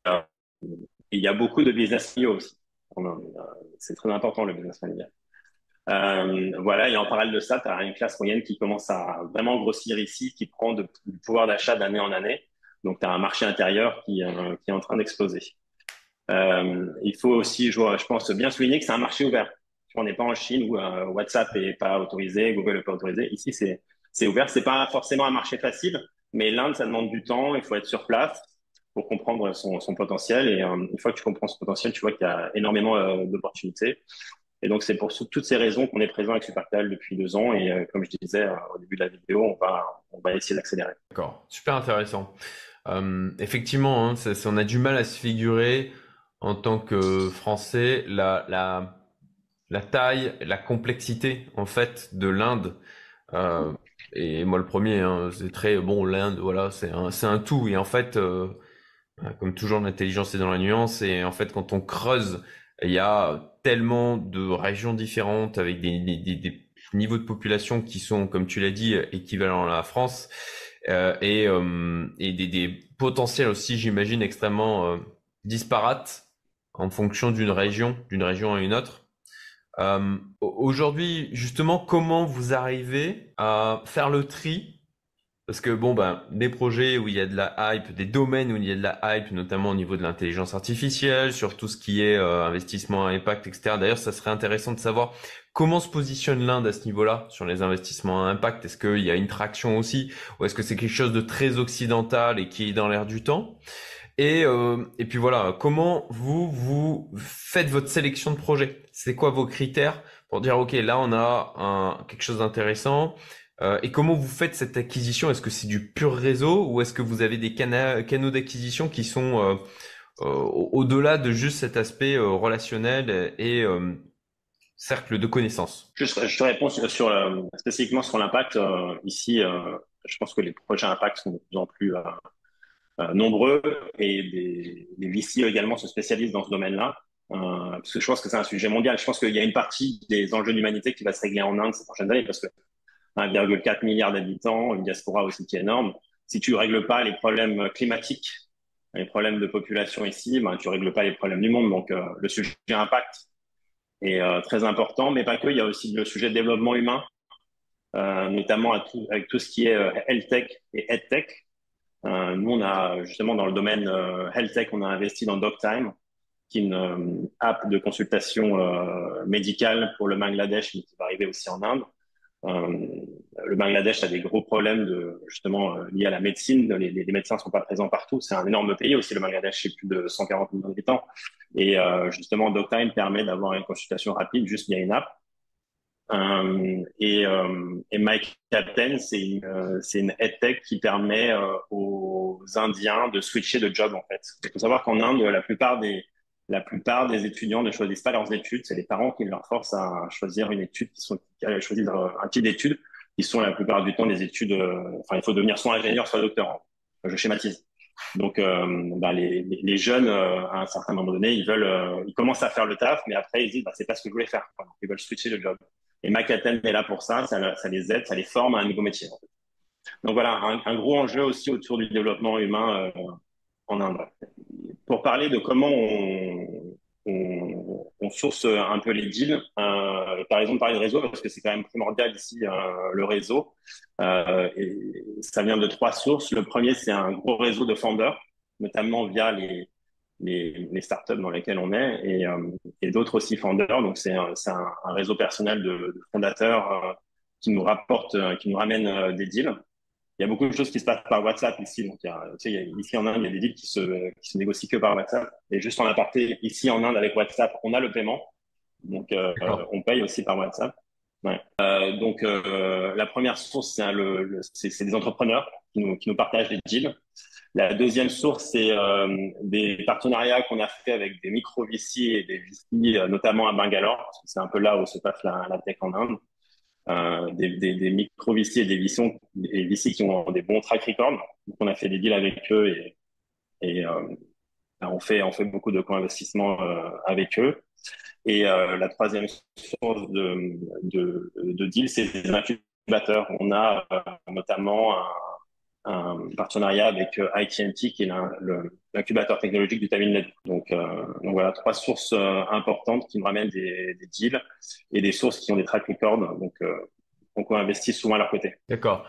Euh, il y a beaucoup de business familiaux aussi. C'est très important le business familial. Euh, voilà, et en parallèle de ça, tu as une classe moyenne qui commence à vraiment grossir ici, qui prend de, du pouvoir d'achat d'année en année. Donc, tu as un marché intérieur qui, euh, qui est en train d'exploser. Euh, il faut aussi, je, pense, bien souligner que c'est un marché ouvert. On n'est pas en Chine où euh, WhatsApp est pas autorisé, Google est pas autorisé. Ici, c'est ouvert. C'est pas forcément un marché facile, mais l'Inde, ça demande du temps. Il faut être sur place pour comprendre son, potentiel. Et une fois que tu comprends ce potentiel, tu vois qu'il y a énormément d'opportunités. Et donc, c'est pour toutes ces raisons qu'on est présent avec Supercal depuis deux ans. Et comme je disais au début de la vidéo, on va, on va essayer d'accélérer. D'accord, super intéressant. Euh, effectivement, hein, on a du mal à se figurer en tant que Français la, la, la taille, la complexité en fait de l'Inde. Euh, et moi le premier, hein, c'est très bon l'Inde, voilà, c'est un, un tout. Et en fait, euh, comme toujours, l'intelligence est dans la nuance. Et en fait, quand on creuse, il y a tellement de régions différentes avec des, des, des niveaux de population qui sont, comme tu l'as dit, équivalents à la France. Euh, et, euh, et des, des, potentiels aussi, j'imagine, extrêmement euh, disparates en fonction d'une région, d'une région à une autre. Aujourd'hui, justement, comment vous arrivez à faire le tri Parce que bon, ben, des projets où il y a de la hype, des domaines où il y a de la hype, notamment au niveau de l'intelligence artificielle, sur tout ce qui est euh, investissement à impact, etc. D'ailleurs, ça serait intéressant de savoir comment se positionne l'Inde à ce niveau-là sur les investissements à impact. Est-ce qu'il y a une traction aussi, ou est-ce que c'est quelque chose de très occidental et qui est dans l'air du temps? Et, euh, et puis voilà, comment vous vous faites votre sélection de projets? C'est quoi vos critères pour dire ok là on a un, quelque chose d'intéressant euh, et comment vous faites cette acquisition? Est-ce que c'est du pur réseau ou est-ce que vous avez des canaux d'acquisition qui sont euh, euh, au-delà de juste cet aspect relationnel et cercle de connaissances? Je te réponds spécifiquement sur l'impact. ici, je pense que les projets impact sont de plus en plus nombreux et des, les VC également se spécialisent dans ce domaine-là. parce que je pense que c'est un sujet mondial. Je pense qu'il y a une partie des enjeux d'humanité qui va se régler en Inde ces prochaines années parce que 1,4 milliard d'habitants, une diaspora aussi qui est énorme. Si tu règles pas les problèmes climatiques, les problèmes de population ici, ben, tu règles pas les problèmes du monde. Donc, euh, le sujet impact est euh, très important, mais pas que. Il y a aussi le sujet développement humain, euh, notamment avec tout ce qui est health tech et ed tech. nous, on a justement dans le domaine health tech, on a investi dans DocTime, qui est une app de consultation médicale pour le Bangladesh, mais qui va arriver aussi en Inde. Euh, le Bangladesh a des gros problèmes de, justement euh, liés à la médecine. Les, médecins ne sont pas présents partout. C'est un énorme pays aussi, le Bangladesh, c'est plus de 140 millions d'habitants. Et euh, justement, DocTime permet d'avoir une consultation rapide juste via une app. Et, euh, et Mike Captain, c'est une, euh, c'est une tech qui permet aux Indiens de switcher de job en fait. Il faut savoir qu'en Inde, la plupart des la plupart des étudiants ne choisissent pas leurs études. C'est les parents qui leur forcent à choisir une étude, qui sont qui choisir un type d'études, qui sont la plupart du temps des études. Euh, enfin, il faut devenir soit ingénieur, soit docteur. Je schématise. Donc, euh, bah, les, jeunes, euh, à un certain moment donné, ils veulent, ils commencent à faire le taf, mais après ils disent, bah, c'est pas ce que je voulais faire. ils veulent switcher le job. Et Macaten est là pour ça, ça, les aide, ça les forme à un nouveau métier. Donc voilà, un, gros enjeu aussi autour du développement humain Pour parler de comment on, source un peu les deals. Euh, par exemple, parler de réseau, parce que c'est quand même primordial ici, euh, le réseau. Euh, ça vient de trois sources. Le premier, c'est un gros réseau de founders, notamment via les, startups dans lesquelles on est, et, d'autres aussi founders. Donc, c'est un, réseau personnel de, de fondateurs qui nous rapporte, qui nous ramène des deals il y a beaucoup de choses qui se passent par WhatsApp ici. Donc, il y a, tu sais, ici en Inde, il y a des deals qui se, qui se négocient que par WhatsApp. Et juste en aparté, ici en Inde, avec WhatsApp, on a le paiement. Donc, euh, on paye aussi par WhatsApp. Ouais. Euh, donc, euh, la première source, c'est le, le c'est des entrepreneurs qui nous, qui nous partagent des deals. La deuxième source, c'est des partenariats qu'on a fait avec des micro-VC et des VC, notamment à Bangalore, parce que c'est un peu là où se passe la, la tech en Inde euh, des, des, des micro-VC et des VC, qui ont des bons track records. Donc, on a fait des deals avec eux et, euh, ben, on, fait, beaucoup de co-investissements euh, avec eux. Et la troisième source de, de, de deals, c'est des incubateurs. On a notamment un, un partenariat avec euh, ITNT, qui est l'incubateur technologique du Tamil Donc, euh, donc voilà, trois sources euh, importantes qui me ramènent des, deals et des sources qui ont des track records. Donc, donc on investit souvent à leur côté. D'accord.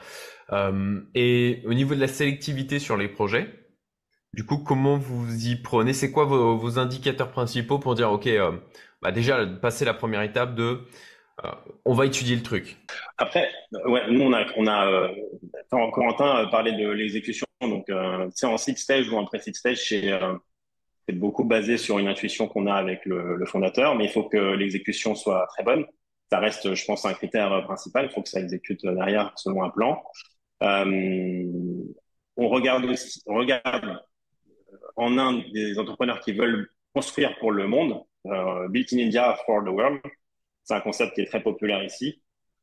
et au niveau de la sélectivité sur les projets, du coup, comment vous y prenez? C'est quoi vos, vos, indicateurs principaux pour dire, OK, bah déjà, passer la première étape de euh, on va étudier le truc. Après, ouais, nous on a, on a euh, Corentin parlé de l'exécution, donc euh, c'est en six stage ou en pré-six stage, c'est euh, beaucoup basé sur une intuition qu'on a avec le, fondateur, mais il faut que l'exécution soit très bonne. Ça reste, je pense, un critère principal. Il faut que ça exécute derrière selon un plan. Euh, on regarde aussi, on regarde en Inde des entrepreneurs qui veulent construire pour le monde, euh, Built in India for the world. C'est un concept qui est très populaire ici.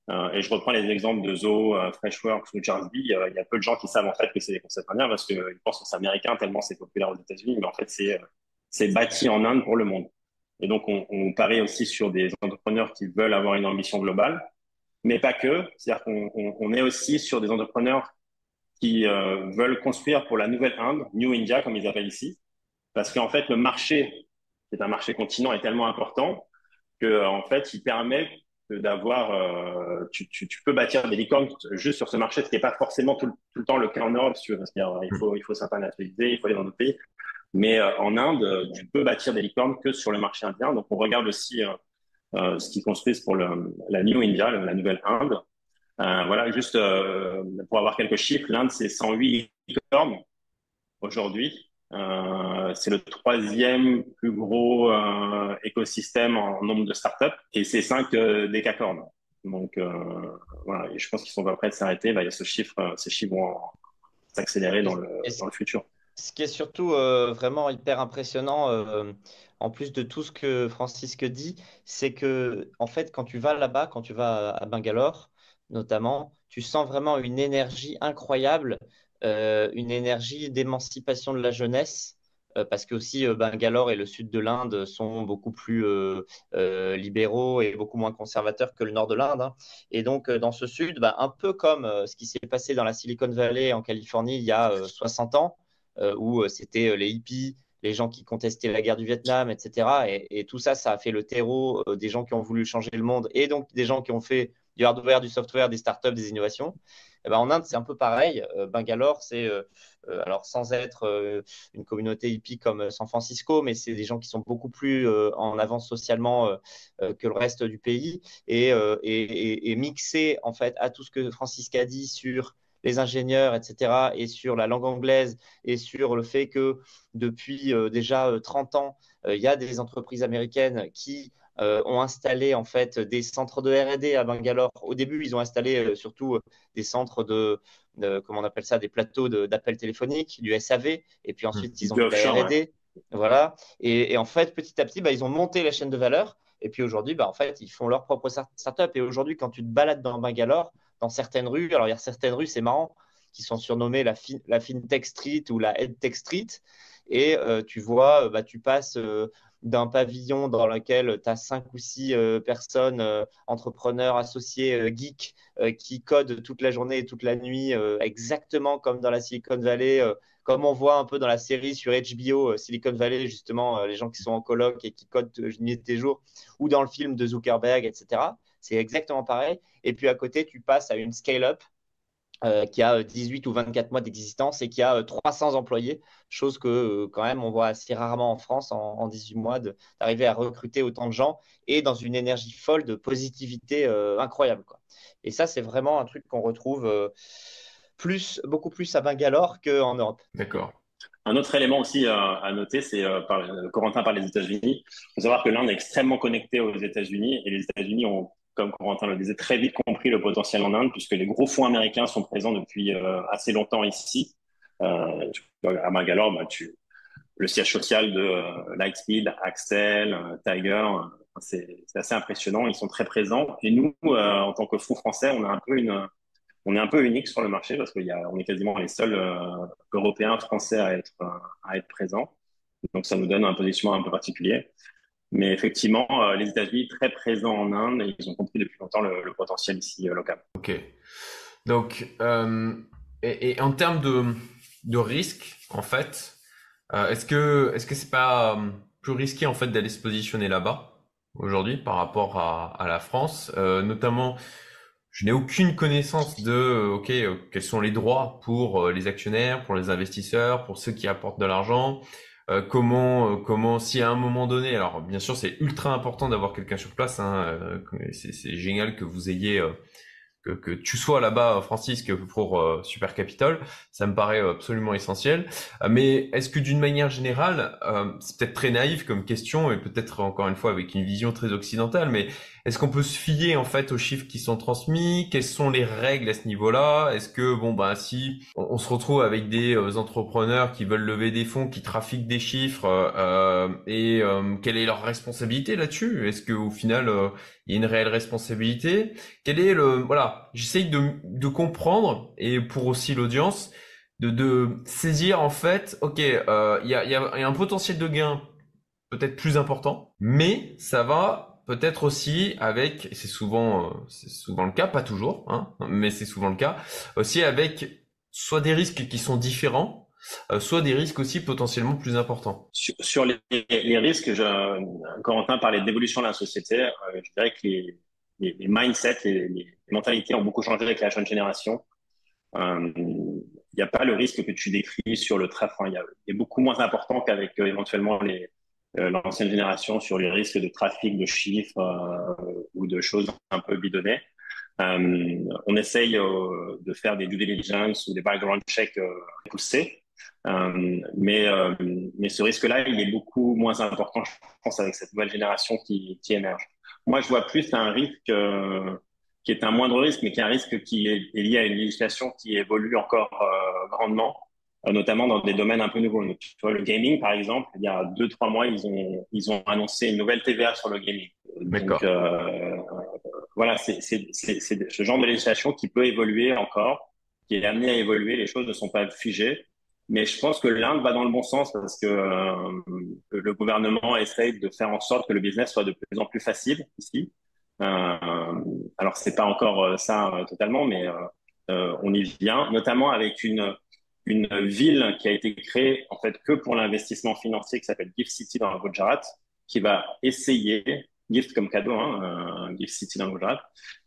Euh, et je reprends les exemples de Zoho, euh, Freshworks ou Jarsby. Euh, il y a peu de gens qui savent en fait que c'est des concepts indiens parce qu'ils pensent que c'est américain tellement c'est populaire aux États-Unis. Mais en fait, c'est euh, c'est bâti en Inde pour le monde. Et donc, on, on parie aussi sur des entrepreneurs qui veulent avoir une ambition globale, mais pas que. C'est-à-dire qu'on on, on, est aussi sur des entrepreneurs qui euh, veulent construire pour la nouvelle Inde, New India comme ils appellent ici, parce qu'en fait, le marché, qui est un marché continent, est tellement important que en fait, il permet d'avoir, euh, tu, peux bâtir des licornes juste sur ce marché, ce qui n'est pas forcément tout, le temps le cas en Europe, si veux. il faut, il s'internationaliser, il faut aller dans d'autres pays. Mais euh, en Inde, tu peux bâtir des licornes que sur le marché indien. Donc, on regarde aussi euh, euh ce qu'ils construisent pour la New India, la nouvelle Inde. Euh, voilà, juste pour avoir quelques chiffres, l'Inde, c'est 108 licornes aujourd'hui. Euh, c'est le troisième plus gros euh, écosystème en nombre de startups et c'est cinq euh, décacornes. Donc euh, voilà, et je pense qu'ils sont pas prêts de s'arrêter. Bah, il y a ce chiffre, ces chiffres vont s'accélérer dans le, dans le futur. Ce qui est surtout vraiment hyper impressionnant, en plus de tout ce que Francisque dit, c'est que en fait, quand tu vas là-bas, quand tu vas à Bangalore, notamment, tu sens vraiment une énergie incroyable une énergie d'émancipation de la jeunesse, euh, parce que aussi euh, Bangalore et le sud de l'Inde sont beaucoup plus libéraux et beaucoup moins conservateurs que le nord de l'Inde. Hein. Et donc dans ce sud, bah, un peu comme ce qui s'est passé dans la Silicon Valley en Californie il y a 60 ans, où c'était les hippies, les gens qui contestaient la guerre du Vietnam, etc. Et, tout ça, ça a fait le terreau des gens qui ont voulu changer le monde et donc des gens qui ont fait du hardware, du software, des startups, des innovations. Eh ben, en Inde, c'est un peu pareil. Euh, Bangalore, c'est, euh, euh, alors sans être une communauté hippie comme San Francisco, mais c'est des gens qui sont beaucoup plus en avance socialement que le reste du pays et, et, mixé en fait à tout ce que Francisque a dit sur les ingénieurs, etc., et sur la langue anglaise, et sur le fait que depuis déjà 30 ans, il y a des entreprises américaines qui ont installé en fait des centres de R&D à Bangalore. Au début, ils ont installé euh, surtout euh, des centres de, comment on appelle ça, des plateaux d'appels téléphoniques, du SAV, et puis ensuite mmh. ils ont fait la R&D. Voilà. Et, en fait, petit à petit, bah, ils ont monté la chaîne de valeur. Et puis aujourd'hui, bah, en fait, ils font leur propre startup. Et aujourd'hui, quand tu te balades dans Bangalore, dans certaines rues, alors il y a certaines rues, c'est marrant, qui sont surnommées la, la FinTech Street ou la EdTech Street. Et tu vois, bah, tu passes d'un pavillon dans lequel tu as cinq ou six euh, personnes, euh, entrepreneurs, associés, euh, geeks, qui codent toute la journée et toute la nuit, exactement comme dans la Silicon Valley, comme on voit un peu dans la série sur HBO, Silicon Valley, justement, les gens qui sont en colloque et qui codent nuit et jours, ou dans le film de Zuckerberg, etc. C'est exactement pareil. Et puis à côté, tu passes à une scale-up euh, qui a 18 ou 24 mois d'existence et qui a 300 employés, chose que euh, quand même on voit assez rarement en France en, 18 mois d'arriver à recruter autant de gens et dans une énergie folle de positivité euh, incroyable. Quoi. Et ça, c'est vraiment un truc qu'on retrouve plus, beaucoup plus à Bangalore qu'en Europe. D'accord. Un autre élément aussi à noter, c'est par, Corentin par les États-Unis. Il faut savoir que l'Inde est extrêmement connectée aux États-Unis et les États-Unis ont comme Corentin le disait, très vite compris le potentiel en Inde, puisque les gros fonds américains sont présents depuis euh, assez longtemps ici. Euh, à Bangalore, bah, le siège social de euh, Lightspeed, Axel, Tiger, c'est assez impressionnant. Ils sont très présents. Et nous, en tant que fonds français, on est un peu unique sur le marché parce qu'on est quasiment les seuls Européens français à être présents. Donc ça nous donne un positionnement un peu particulier. Mais effectivement, euh, les États-Unis très présents en Inde et ils ont compris depuis longtemps le, potentiel ici euh, local. Ok. Donc, euh, et, en termes de, de risque, en fait, est-ce que est-ce que c'est pas plus risqué en fait d'aller se positionner là-bas aujourd'hui par rapport à, à la France, notamment je n'ai aucune connaissance de, ok, quels sont les droits pour les actionnaires, pour les investisseurs, pour ceux qui apportent de l'argent. Euh, comment, euh, comment, si à un moment donné, alors bien sûr c'est ultra important d'avoir quelqu'un sur place, hein, euh, c'est génial que vous ayez que, que, tu sois là-bas, Francisque, pour euh, Super Capital, ça me paraît absolument essentiel. mais est-ce que d'une manière générale, c'est peut-être très naïf comme question et peut-être encore une fois avec une vision très occidentale, mais est-ce qu'on peut se fier en fait aux chiffres qui sont transmis? Quelles sont les règles à ce niveau-là? Est-ce que bon bah si on, se retrouve avec des euh, entrepreneurs qui veulent lever des fonds, qui trafiquent des chiffres, euh, et euh, quelle est leur responsabilité là-dessus? Est-ce qu'au final il y a une réelle responsabilité? Quel est le voilà J'essaye de, comprendre et pour aussi l'audience de, saisir en fait, ok, il y a un potentiel de gain peut-être plus important, mais ça va peut-être aussi avec, c'est souvent, euh, c'est souvent le cas, pas toujours, hein, mais c'est souvent le cas, aussi avec soit des risques qui sont différents, euh, soit des risques aussi potentiellement plus importants. Sur, les, risques, je, Corentin parlait d'évolution de la société. Euh, je dirais que les, mindsets, les, mentalités ont beaucoup changé avec la jeune génération. Il n'y a pas le risque que tu décris sur le trafic. Il, est beaucoup moins important qu'avec éventuellement les, l'ancienne génération sur les risques de trafic de chiffres ou de choses un peu bidonnées. Euh, on essaye euh, de faire des due diligence ou des background checks euh, poussés. mais, mais ce risque-là, il est beaucoup moins important, je pense, avec cette nouvelle génération qui, qui émerge. Moi, je vois plus un risque qui est un moindre risque, mais qui est un risque qui est, lié à une législation qui évolue encore grandement, notamment dans des domaines un peu nouveaux. tu vois, le gaming, par exemple, il y a deux, trois mois, ils ont, ils ont annoncé une nouvelle TVA sur le gaming. Donc, voilà, c'est ce genre de législation qui peut évoluer encore, qui est amené à évoluer. Les choses ne sont pas figées. Mais je pense que l'Inde va dans le bon sens parce que euh, le gouvernement essaye de faire en sorte que le business soit de plus en plus facile ici. Euh, alors, c'est pas encore euh, ça euh, totalement, mais euh, on y vient, notamment avec une, une ville qui a été créée en fait que pour l'investissement financier qui s'appelle Gift City dans le Gujarat, qui va essayer gift comme cadeau, hein, gift city dans le Gujarat,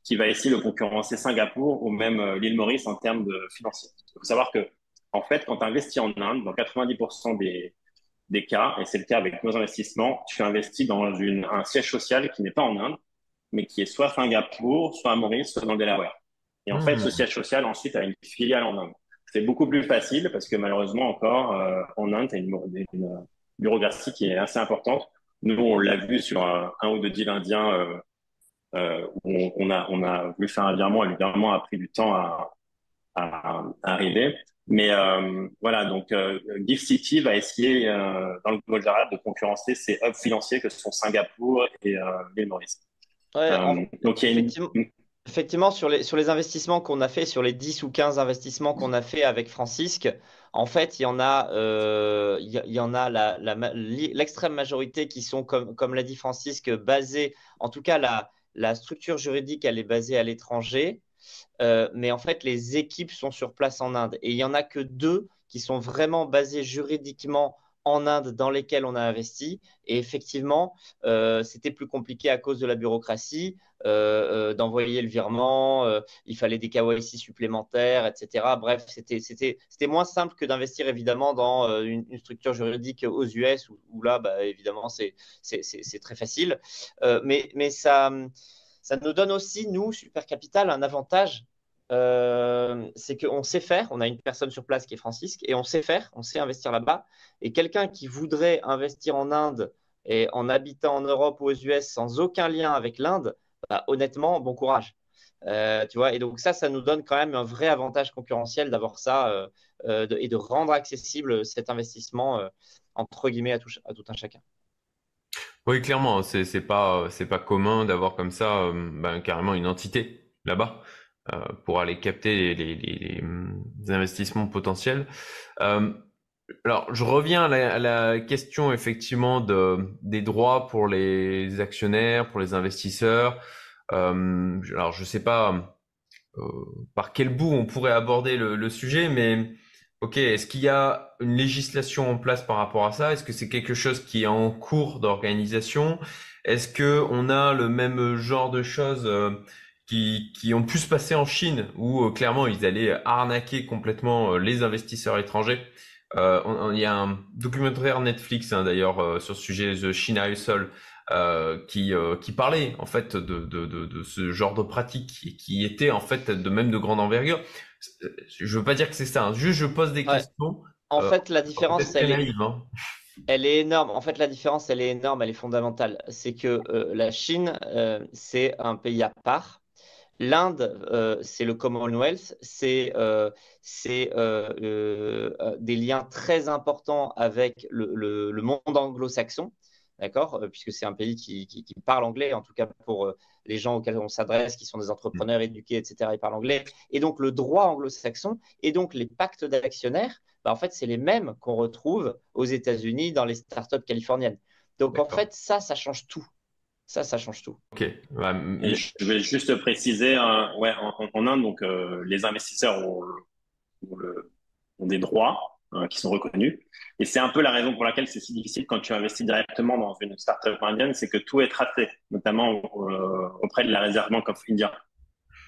qui va essayer de concurrencer Singapour ou même euh, l'île Maurice en termes de financiers. Il faut savoir que, en fait, quand tu investis en Inde, dans 90% des, des cas, et c'est le cas avec nos investissements, tu investis dans une, un siège social qui n'est pas en Inde, mais qui est soit Singapour, soit à Maurice, soit dans le Delaware. Et en fait, ce mmh. siège social ensuite a une filiale en Inde. C'est beaucoup plus facile parce que malheureusement encore euh, en Inde, tu as une, une, bureaucratie qui est assez importante nous, on l'a vu sur un, ou deux deals indiens euh, euh, où on, a, on a voulu faire un virement et le virement a pris du temps à, à, arriver. Mais euh, voilà, donc euh, Gift City va essayer euh, dans le Gujarat de concurrencer ces hubs financiers que sont Singapour et euh, l'île Maurice. Ouais, donc il y a une... Effectivement, sur les, sur les investissements qu'on a fait, sur les 10 ou 15 investissements qu'on a fait avec Francisque, en fait, il y en a, euh, il y, en a l'extrême majorité qui sont, comme, comme l'a dit Francisque, basés, en tout cas, la, la structure juridique, elle est basée à l'étranger, euh, mais en fait, les équipes sont sur place en Inde. Et il n'y en a que deux qui sont vraiment basées juridiquement en Inde dans lesquels on a investi. Et effectivement, euh, c'était plus compliqué à cause de la bureaucratie, euh, euh, d'envoyer le virement, il fallait des KYC supplémentaires, etc. Bref, c'était moins simple que d'investir évidemment dans une, structure juridique aux US, où, là, bah, évidemment, c'est très facile. mais mais ça, ça nous donne aussi, nous, Super Capital, un avantage euh, c'est qu'on sait faire. On a une personne sur place qui est Francisque et on sait faire, on sait investir là-bas. Et quelqu'un qui voudrait investir en Inde et en habitant en Europe ou aux US sans aucun lien avec l'Inde, bah, honnêtement, bon courage. Euh, tu vois, et donc ça, ça nous donne quand même un vrai avantage concurrentiel d'avoir ça euh, et de rendre accessible cet investissement entre guillemets à tout, un chacun. Oui, clairement, c'est pas pas commun d'avoir comme ça ben, carrément une entité là-bas. Euh, pour aller capter les, les, les, investissements potentiels. Euh, alors, je reviens à la, à la, question effectivement de, des droits pour les actionnaires, pour les investisseurs. Euh, alors, je sais pas par quel bout on pourrait aborder le, le sujet, mais ok, est-ce qu'il y a une législation en place par rapport à ça? Est-ce que c'est quelque chose qui est en cours d'organisation? Est-ce que on a le même genre de choses qui, ont pu se passer en Chine, où euh, clairement ils allaient arnaquer complètement euh, les investisseurs étrangers. Euh, il y a un documentaire Netflix hein, d'ailleurs sur ce sujet, The China Hustle, qui, qui parlait en fait de, de, de, de ce genre de pratique et qui était en fait de même de grande envergure. Je veux pas dire que c'est ça, hein. juste je pose des questions. En fait, la différence, elle est, hein. elle est énorme. En fait, la différence, elle est énorme, elle est fondamentale. C'est que la Chine, c'est un pays à part. L'Inde, euh, c'est le Commonwealth, c'est euh, euh, des liens très importants avec le, monde anglo-saxon, d'accord Puisque c'est un pays qui, parle anglais, en tout cas pour les gens auxquels on s'adresse, qui sont des entrepreneurs mm. éduqués, etc., ils parlent anglais. Et donc, le droit anglo-saxon et donc les pactes d'actionnaires, bah, en fait, c'est les mêmes qu'on retrouve aux États-Unis dans les startups californiennes. Donc, en fait, ça, ça change tout. Ça, ça change tout. Ok. je vais juste préciser, ouais, en, Inde, donc euh, les investisseurs ont, des droits qui sont reconnus. Et c'est un peu la raison pour laquelle c'est si difficile quand tu investis directement dans une startup indienne, c'est que tout est tracé, notamment auprès de la réserve Bank of India.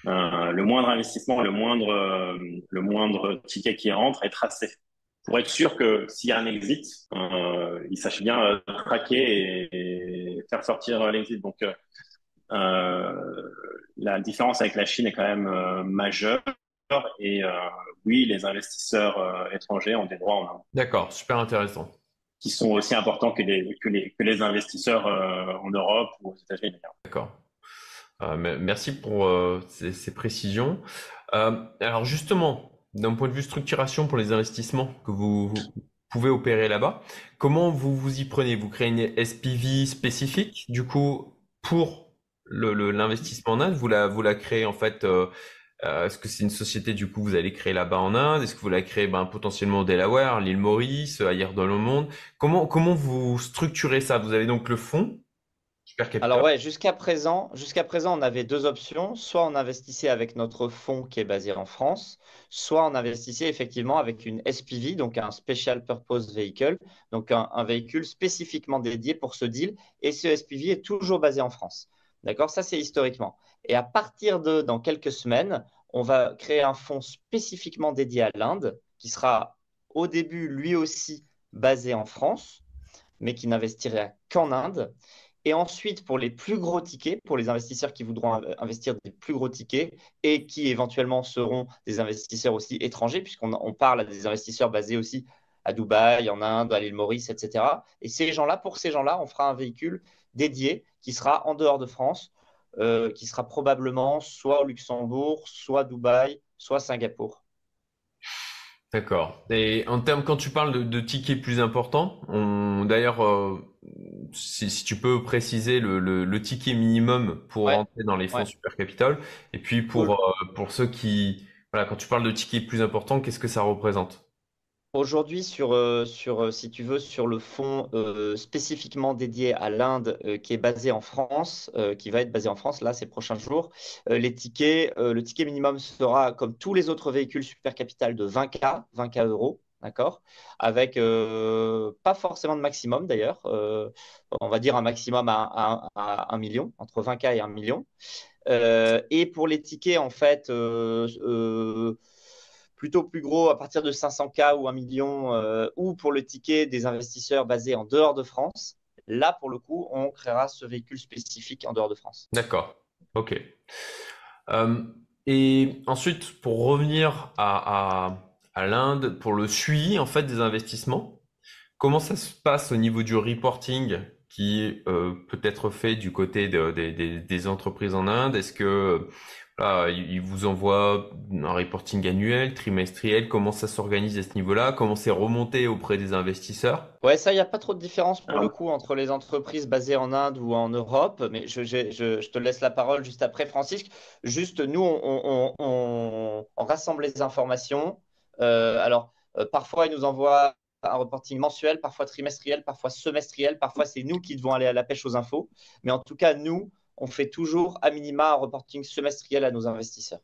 le moindre investissement, le moindre, le moindre ticket qui rentre est tracé pour être sûr que s'il y a un exit, euh, il sache bien euh, traquer et, faire sortir l'exit. Donc, euh, euh, la différence avec la Chine est quand même euh, majeure. Et oui, les investisseurs étrangers ont des droits en D'accord, super intéressant. Qui sont aussi importants que les, que les, que les investisseurs en Europe ou aux États-Unis. D'accord. merci pour ces, ces, précisions. alors justement, d'un point de vue structuration pour les investissements que vous, pouvez opérer là-bas, comment vous vous y prenez? Vous créez une SPV spécifique, du coup, pour l'investissement en Inde? Vous la, vous la créez en fait euh, euh, Est-ce que c'est une société du coup vous allez créer là-bas en Inde? Est-ce que vous la créez ben, potentiellement au Delaware, l'île Maurice, ailleurs dans le monde? Comment comment vous structurez ça? Vous avez donc le fonds alors ouais, jusqu'à présent, présent, on avait deux options. Soit on investissait avec notre fonds qui est basé en France, soit on investissait effectivement avec une SPV, donc un Special Purpose Vehicle, donc un, véhicule spécifiquement dédié pour ce deal. Et ce SPV est toujours basé en France. D'accord? Ça, c'est historiquement. Et à partir de, dans quelques semaines, on va créer un fonds spécifiquement dédié à l'Inde, qui sera au début lui aussi basé en France, mais qui n'investirait qu'en Inde. Et ensuite, pour les plus gros tickets, pour les investisseurs qui voudront investir des plus gros tickets et qui éventuellement seront des investisseurs aussi étrangers, puisqu'on parle à des investisseurs basés aussi à Dubaï, en Inde, à l'île Maurice, etc. Et ces gens-là, pour ces gens-là, on fera un véhicule dédié qui sera en dehors de France, euh, qui sera probablement soit au Luxembourg, soit Dubaï, soit Singapour. D'accord. Et en termes, quand tu parles de, tickets plus importants, d'ailleurs, euh, si, tu peux préciser le, ticket minimum pour rentrer dans les fonds Super Capital, et puis pour, euh, pour ceux qui, voilà, quand tu parles de tickets plus importants, qu'est-ce que ça représente? Aujourd'hui, sur, euh, euh, si tu veux, sur le fonds euh, spécifiquement dédié à l'Inde, qui est basé en France, qui va être basé en France là ces prochains jours, les tickets, le ticket minimum sera comme tous les autres véhicules super capital de 20K, 20K euros, d'accord, avec pas forcément de maximum d'ailleurs, on va dire un maximum à, à, 1 million, entre 20K et 1 million. et pour les tickets, en fait, plutôt plus gros à partir de 500K ou 1 million, euh, ou pour le ticket des investisseurs basés en dehors de France, là, pour le coup, on créera ce véhicule spécifique en dehors de France. D'accord. OK. Euh, et ensuite, pour revenir à, l'Inde, pour le suivi en fait des investissements, comment ça se passe au niveau du reporting qui euh, peut être fait du côté des entreprises en Inde? Est-ce que Là, il vous envoie un reporting annuel, trimestriel, comment ça s'organise à ce niveau-là, comment c'est remonté auprès des investisseurs? Ouais, ça, il n'y a pas trop de différence pour le coup entre les entreprises basées en Inde ou en Europe, mais je, te laisse la parole juste après, Francisque. Juste, nous, on, rassemble les informations. Euh, alors, euh, parfois, ils nous envoient un reporting mensuel, parfois trimestriel, parfois semestriel, parfois c'est nous qui devons aller à la pêche aux infos. Mais en tout cas, nous, on fait toujours à minima un reporting semestriel à nos investisseurs.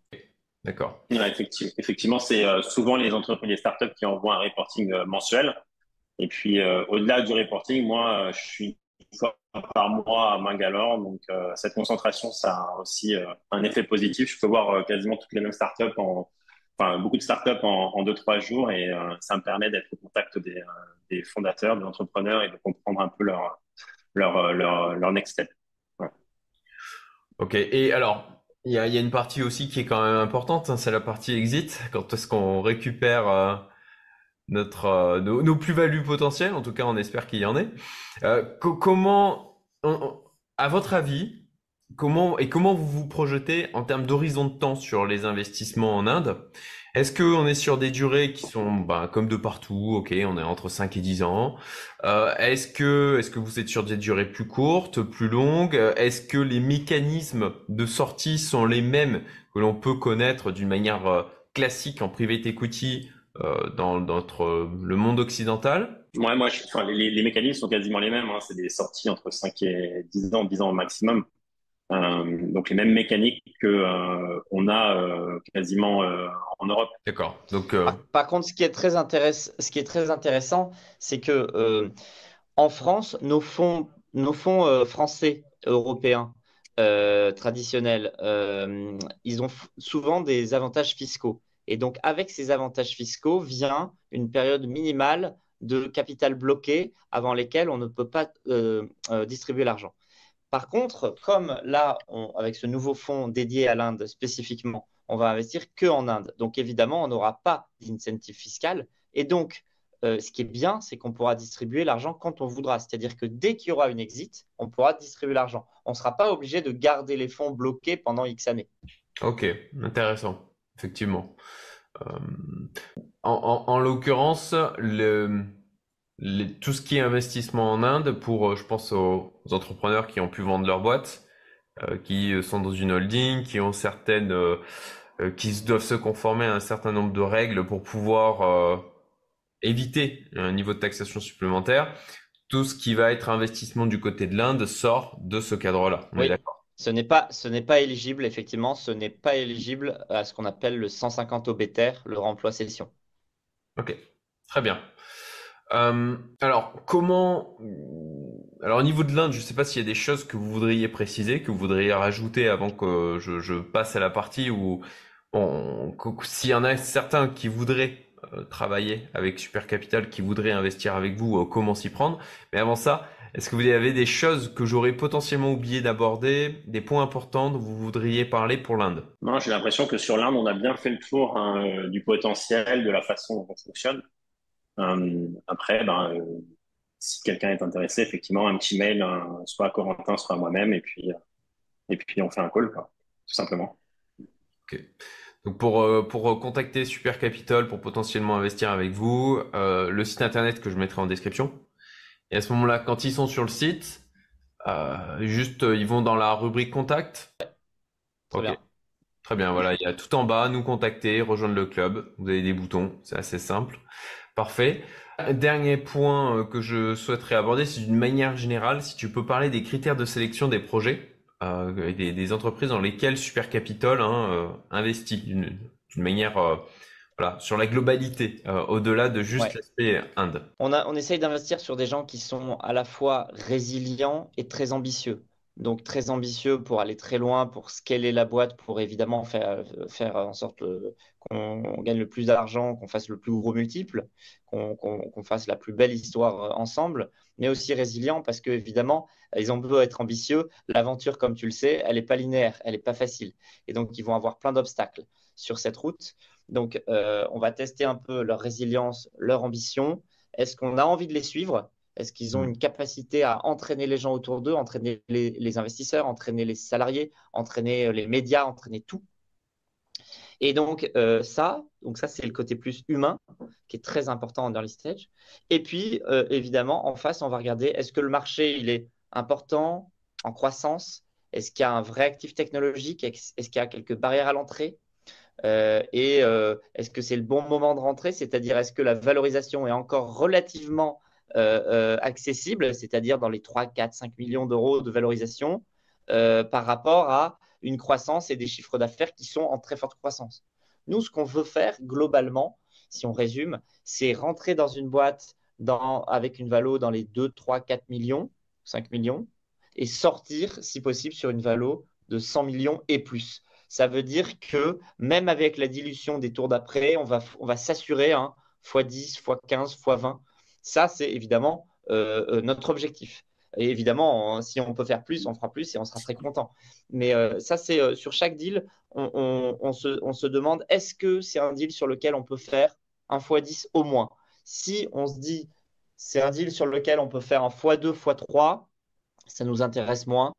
D'accord. effectivement, c'est euh, souvent les entreprises, les startups qui envoient un reporting euh, mensuel. Et puis, euh, au-delà du reporting, moi, je suis une fois par mois à Mangalore. Donc, cette concentration, ça a aussi un effet positif. Je peux voir quasiment toutes les mêmes startups en, enfin, beaucoup de startups en, en deux, trois jours. Et ça me permet d'être au contact des, fondateurs, des entrepreneurs et de comprendre un peu leur, leur, leur, leur next step. Ok, et alors, il y a, une partie aussi qui est quand même importante, hein, c'est la partie exit, quand est-ce qu'on récupère euh, notre, euh, nos, plus-values potentielles, en tout cas on espère qu'il y en ait. Euh, comment, à votre avis, comment et comment vous vous projetez en termes d'horizon de temps sur les investissements en Inde? Est-ce qu'on est sur des durées qui sont bah, comme de partout, ok, on est entre 5 et 10 ans. Euh, est-ce que est-ce que vous êtes sur des durées plus courtes, plus longues? Est-ce que les mécanismes de sortie sont les mêmes que l'on peut connaître d'une manière euh, classique en private equity euh, dans, notre, le monde occidental? Ouais, moi, les, mécanismes sont quasiment les mêmes. Hein. C'est des sorties entre 5 et 10 ans, 10 ans au maximum. Donc les mêmes mécaniques que on a quasiment en Europe. D'accord. Donc par, contre, ce qui est très intéressant, ce qui est très intéressant, c'est que en France, nos fonds, nos fonds français, européens, traditionnels, ils ont souvent des avantages fiscaux. Et donc, avec ces avantages fiscaux vient une période minimale de capital bloqué avant lesquels on ne peut pas euh, euh, distribuer l'argent. Par contre, comme là, avec ce nouveau fonds dédié à l'Inde spécifiquement, on va investir que en Inde. Donc évidemment, on n'aura pas d'incentive fiscal. Et donc, euh, ce qui est bien, c'est qu'on pourra distribuer l'argent quand on voudra. C'est-à-dire que dès qu'il y aura une exit, on pourra distribuer l'argent. On ne sera pas obligé de garder les fonds bloqués pendant X années. Ok, intéressant, effectivement. Euh, en, l'occurrence, tout ce qui est investissement en Inde, pour, euh, je pense aux, entrepreneurs qui ont pu vendre leur boîte, euh, qui sont dans une holding, qui ont certaines, qui doivent se conformer à un certain nombre de règles pour pouvoir éviter un niveau de taxation supplémentaire. Tout ce qui va être investissement du côté de l'Inde sort de ce cadre-là. oui. d'accord? Ce n'est pas, ce n'est pas éligible, effectivement, ce n'est pas éligible à ce qu'on appelle le 150 obéter, le remploi session. Ok, très bien. Euh, alors, comment. Alors, au niveau de l'Inde, je ne sais pas s'il y a des choses que vous voudriez préciser, que vous voudriez rajouter avant que je, passe à la partie où. S'il y en a certains qui voudraient euh, travailler avec Super Capital, qui voudraient investir avec vous, euh, comment s'y prendre. Mais avant ça, est-ce que vous avez des choses que j'aurais potentiellement oublié d'aborder, des points importants dont vous voudriez parler pour l'Inde? Non, j'ai l'impression que sur l'Inde, on a bien fait le tour hein, du potentiel, de la façon dont on fonctionne. Euh, après, ben, euh, si quelqu'un est intéressé, effectivement, un petit mail, soit à Corentin, soit à moi-même, et puis, et puis on fait un call, quoi, tout simplement. Ok. Donc pour, pour contacter Super Capital, pour potentiellement investir avec vous, le site internet que je mettrai en description, et à ce moment-là, quand ils sont sur le site, euh, juste euh, ils vont dans la rubrique contact. Très bien. Très bien, voilà, il y a tout en bas, nous contacter, rejoindre le club. Vous avez des boutons, c'est assez simple. Parfait. Dernier point euh, que je souhaiterais aborder, c'est d'une manière générale, si tu peux parler des critères de sélection des projets, euh, des, entreprises dans lesquelles Super Capital hein, investit d'une manière sur la globalité, euh, au-delà de juste l'aspect Inde. On, a, on essaye d'investir sur des gens qui sont à la fois résilients et très ambitieux. Donc très ambitieux pour aller très loin, pour scaler la boîte, pour évidemment faire, faire en sorte qu'on gagne le plus d'argent, qu'on fasse le plus gros multiple, qu'on fasse la plus belle histoire euh, ensemble, mais aussi résilient parce qu'évidemment, ils ont besoin d'être ambitieux. L'aventure, comme tu le sais, elle n'est pas linéaire, elle n'est pas facile. Et donc, ils vont avoir plein d'obstacles sur cette route. Donc, euh, on va tester un peu leur résilience, leur ambition. Est-ce qu'on a envie de les suivre? Est-ce qu'ils ont mm. une capacité à entraîner les gens autour d'eux, entraîner les, investisseurs, entraîner les salariés, entraîner euh, les médias, entraîner tout? Et donc, euh, ça, donc ça c'est le côté plus humain qui est très important en early stage. Et puis, évidemment, en face, on va regarder est-ce que le marché il est important, en croissance? Est-ce qu'il y a un vrai actif technologique? Est-ce qu'il y a quelques barrières à l'entrée? Euh, et euh, est-ce que c'est le bon moment de rentrer? C'est-à-dire, est-ce que la valorisation est encore relativement euh, accessible, c'est-à-dire dans les 3, 4, 5 millions d'euros de valorisation par rapport à une croissance et des chiffres d'affaires qui sont en très forte croissance Nous, ce qu'on veut faire globalement, si on résume, c'est rentrer dans une boîte dans, avec une valo dans les 2, 3, 4 millions, 5 millions, et sortir, si possible, sur une valo de 100 millions et plus ça veut dire que même avec la dilution des tours d'après, on va, on va s'assurer hein, x10, x15, x20. Ça, c'est évidemment euh, euh, notre objectif. Et évidemment, si on peut faire plus, on fera plus et on sera très content. Mais euh, ça, c'est sur chaque deal, on, se, demande est-ce que c'est un deal sur lequel on peut faire un x10 au moins? Si on se dit c'est un deal sur lequel on peut faire un x2, x3, ça nous intéresse moins.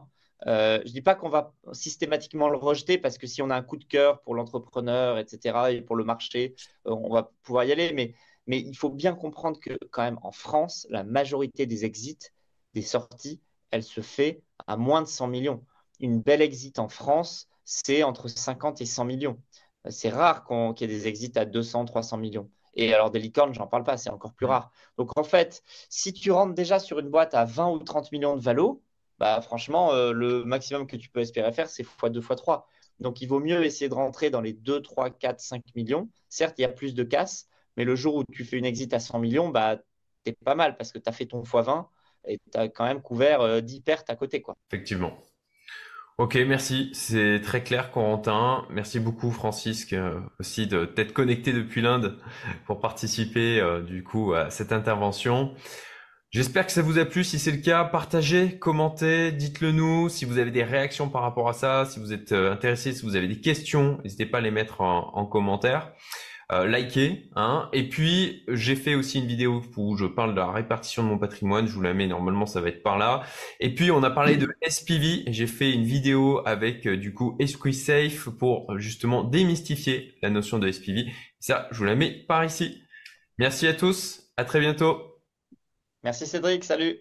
Je ne dis pas qu'on va systématiquement le rejeter parce que si on a un coup de cœur pour l'entrepreneur, etc., et pour le marché, on va pouvoir y aller. Mais, mais il faut bien comprendre que quand même en France, la majorité des exits, des sorties, elle se fait à moins de 100 millions. Une belle exit en France, c'est entre 50 et 100 millions. C'est rare qu'il y ait des exits à 200, 300 millions. Et alors des licornes, j'en parle pas, c'est encore plus rare. Donc en fait, si tu rentres déjà sur une boîte à 20 ou 30 millions de valo, bah, franchement, euh, le maximum que tu peux espérer faire, c'est x2, x3. Donc, il vaut mieux essayer de rentrer dans les 2, 3, 4, 5 millions. Certes, il y a plus de casse, mais le jour où tu fais une exit à 100 millions, bah, tu es pas mal parce que tu as fait ton x20 et tu as quand même couvert 10 pertes à côté. Quoi. Effectivement. Ok, merci. C'est très clair, Corentin. Merci beaucoup, Francisque, euh, aussi de t'être connecté depuis l'Inde pour participer euh, du coup à cette intervention. J'espère que ça vous a plu. Si c'est le cas, partagez, commentez, dites-le nous. Si vous avez des réactions par rapport à ça, si vous êtes euh, intéressé, si vous avez des questions, n'hésitez pas à les mettre en commentaire. Euh, liker. Hein. Et puis, j'ai fait aussi une vidéo où je parle de la répartition de mon patrimoine. Je vous la mets, normalement, ça va être par là. Et puis, on a parlé de SPV. J'ai fait une vidéo avec, euh, du coup, Esprit Safe pour justement démystifier la notion de SPV. Ça, je vous la mets par ici. Merci à tous. À très bientôt. Merci Cédric. Salut.